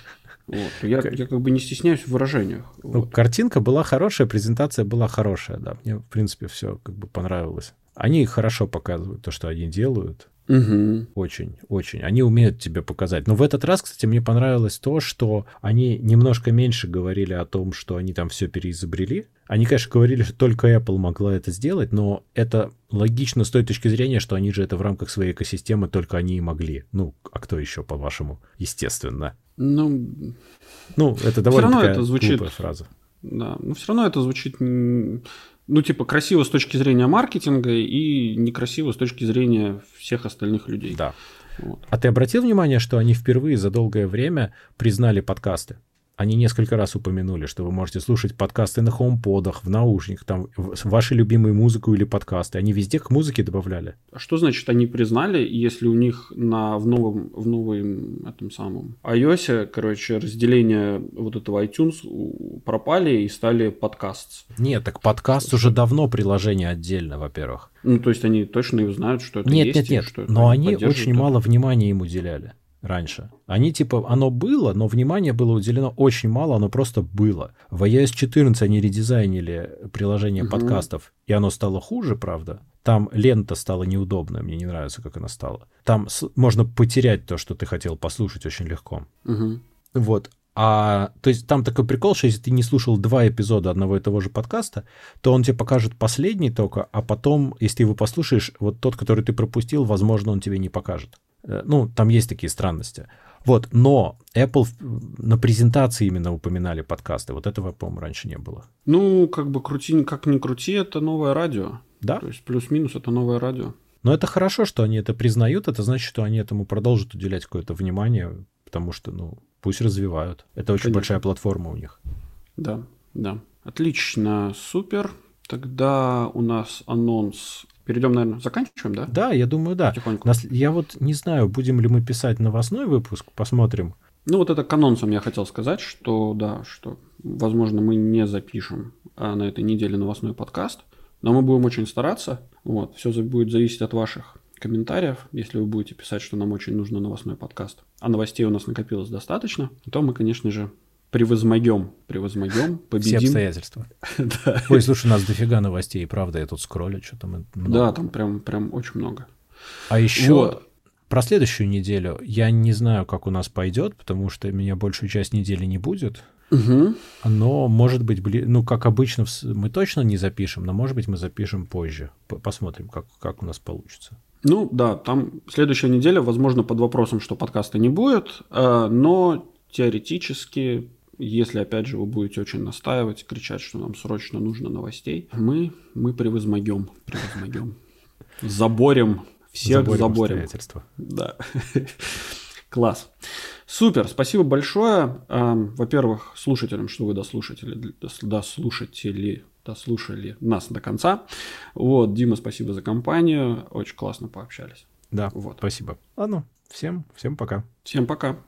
Вот. Я, я как бы не стесняюсь в выражениях. Ну, вот. Картинка была хорошая, презентация была хорошая, да. Мне, в принципе, все как бы понравилось. Они хорошо показывают то, что они делают. Угу. Очень, очень. Они умеют тебе показать. Но в этот раз, кстати, мне понравилось то, что они немножко меньше говорили о том, что они там все переизобрели. Они, конечно, говорили, что только Apple могла это сделать, но это логично с той точки зрения, что они же это в рамках своей экосистемы только они и могли. Ну, а кто еще, по-вашему? Естественно. Ну, ну это довольно такая это звучит, фраза. Да, но все равно это звучит ну, типа, красиво с точки зрения маркетинга и некрасиво с точки зрения всех остальных людей. Да. Вот. А ты обратил внимание, что они впервые за долгое время признали подкасты? Они несколько раз упомянули, что вы можете слушать подкасты на хоумподах, в наушниках, там, ваши любимые музыку или подкасты. Они везде к музыке добавляли. А что значит они признали, если у них на, в новом, в новом этом самом iOS, короче, разделение вот этого iTunes пропали и стали подкаст? Нет, так подкаст уже давно приложение отдельно, во-первых. Ну, то есть они точно и знают, что это нет, есть. Нет, нет, нет, но они очень мало внимания им уделяли раньше. Они типа, оно было, но внимание было уделено очень мало, оно просто было. В iOS 14 они редизайнили приложение угу. подкастов, и оно стало хуже, правда. Там лента стала неудобная, мне не нравится, как она стала. Там можно потерять то, что ты хотел послушать очень легко. Угу. Вот. А, то есть там такой прикол, что если ты не слушал два эпизода одного и того же подкаста, то он тебе покажет последний только, а потом, если ты его послушаешь, вот тот, который ты пропустил, возможно, он тебе не покажет. Э, ну, там есть такие странности. Вот, но Apple на презентации именно упоминали подкасты. Вот этого, по-моему, раньше не было. Ну, как бы крути, как ни крути, это новое радио. Да. То есть плюс-минус это новое радио. Но это хорошо, что они это признают. Это значит, что они этому продолжат уделять какое-то внимание, потому что, ну, пусть развивают. Это очень Конечно. большая платформа у них. Да, да. Отлично, супер. Тогда у нас анонс Перейдем, наверное, заканчиваем, да? Да, я думаю, да. Потихоньку. Нас, я вот не знаю, будем ли мы писать новостной выпуск, посмотрим. Ну, вот это к анонсам я хотел сказать, что да, что, возможно, мы не запишем а, на этой неделе новостной подкаст, но мы будем очень стараться. Вот, все будет зависеть от ваших комментариев. Если вы будете писать, что нам очень нужно новостной подкаст, а новостей у нас накопилось достаточно, то мы, конечно же, превозмогем, превозмогем, победим. Все обстоятельства. да. Ой, слушай, у нас дофига новостей, правда, я тут скроллю, что там много. Да, там прям, прям очень много. А еще вот. про следующую неделю я не знаю, как у нас пойдет, потому что меня большую часть недели не будет. Угу. Но, может быть, бли... ну, как обычно, мы точно не запишем, но, может быть, мы запишем позже. Посмотрим, как, как у нас получится. Ну, да, там следующая неделя, возможно, под вопросом, что подкаста не будет, э, но теоретически если, опять же, вы будете очень настаивать, кричать, что нам срочно нужно новостей, мы, мы превозмогем, превозмогем. Заборем, всех заборем. заборем. Да. Класс. Супер, спасибо большое. Во-первых, слушателям, что вы дослушатели, дослушатели, дослушали нас до конца. Вот, Дима, спасибо за компанию. Очень классно пообщались. Да, вот. спасибо. Ладно, всем, всем пока. Всем пока.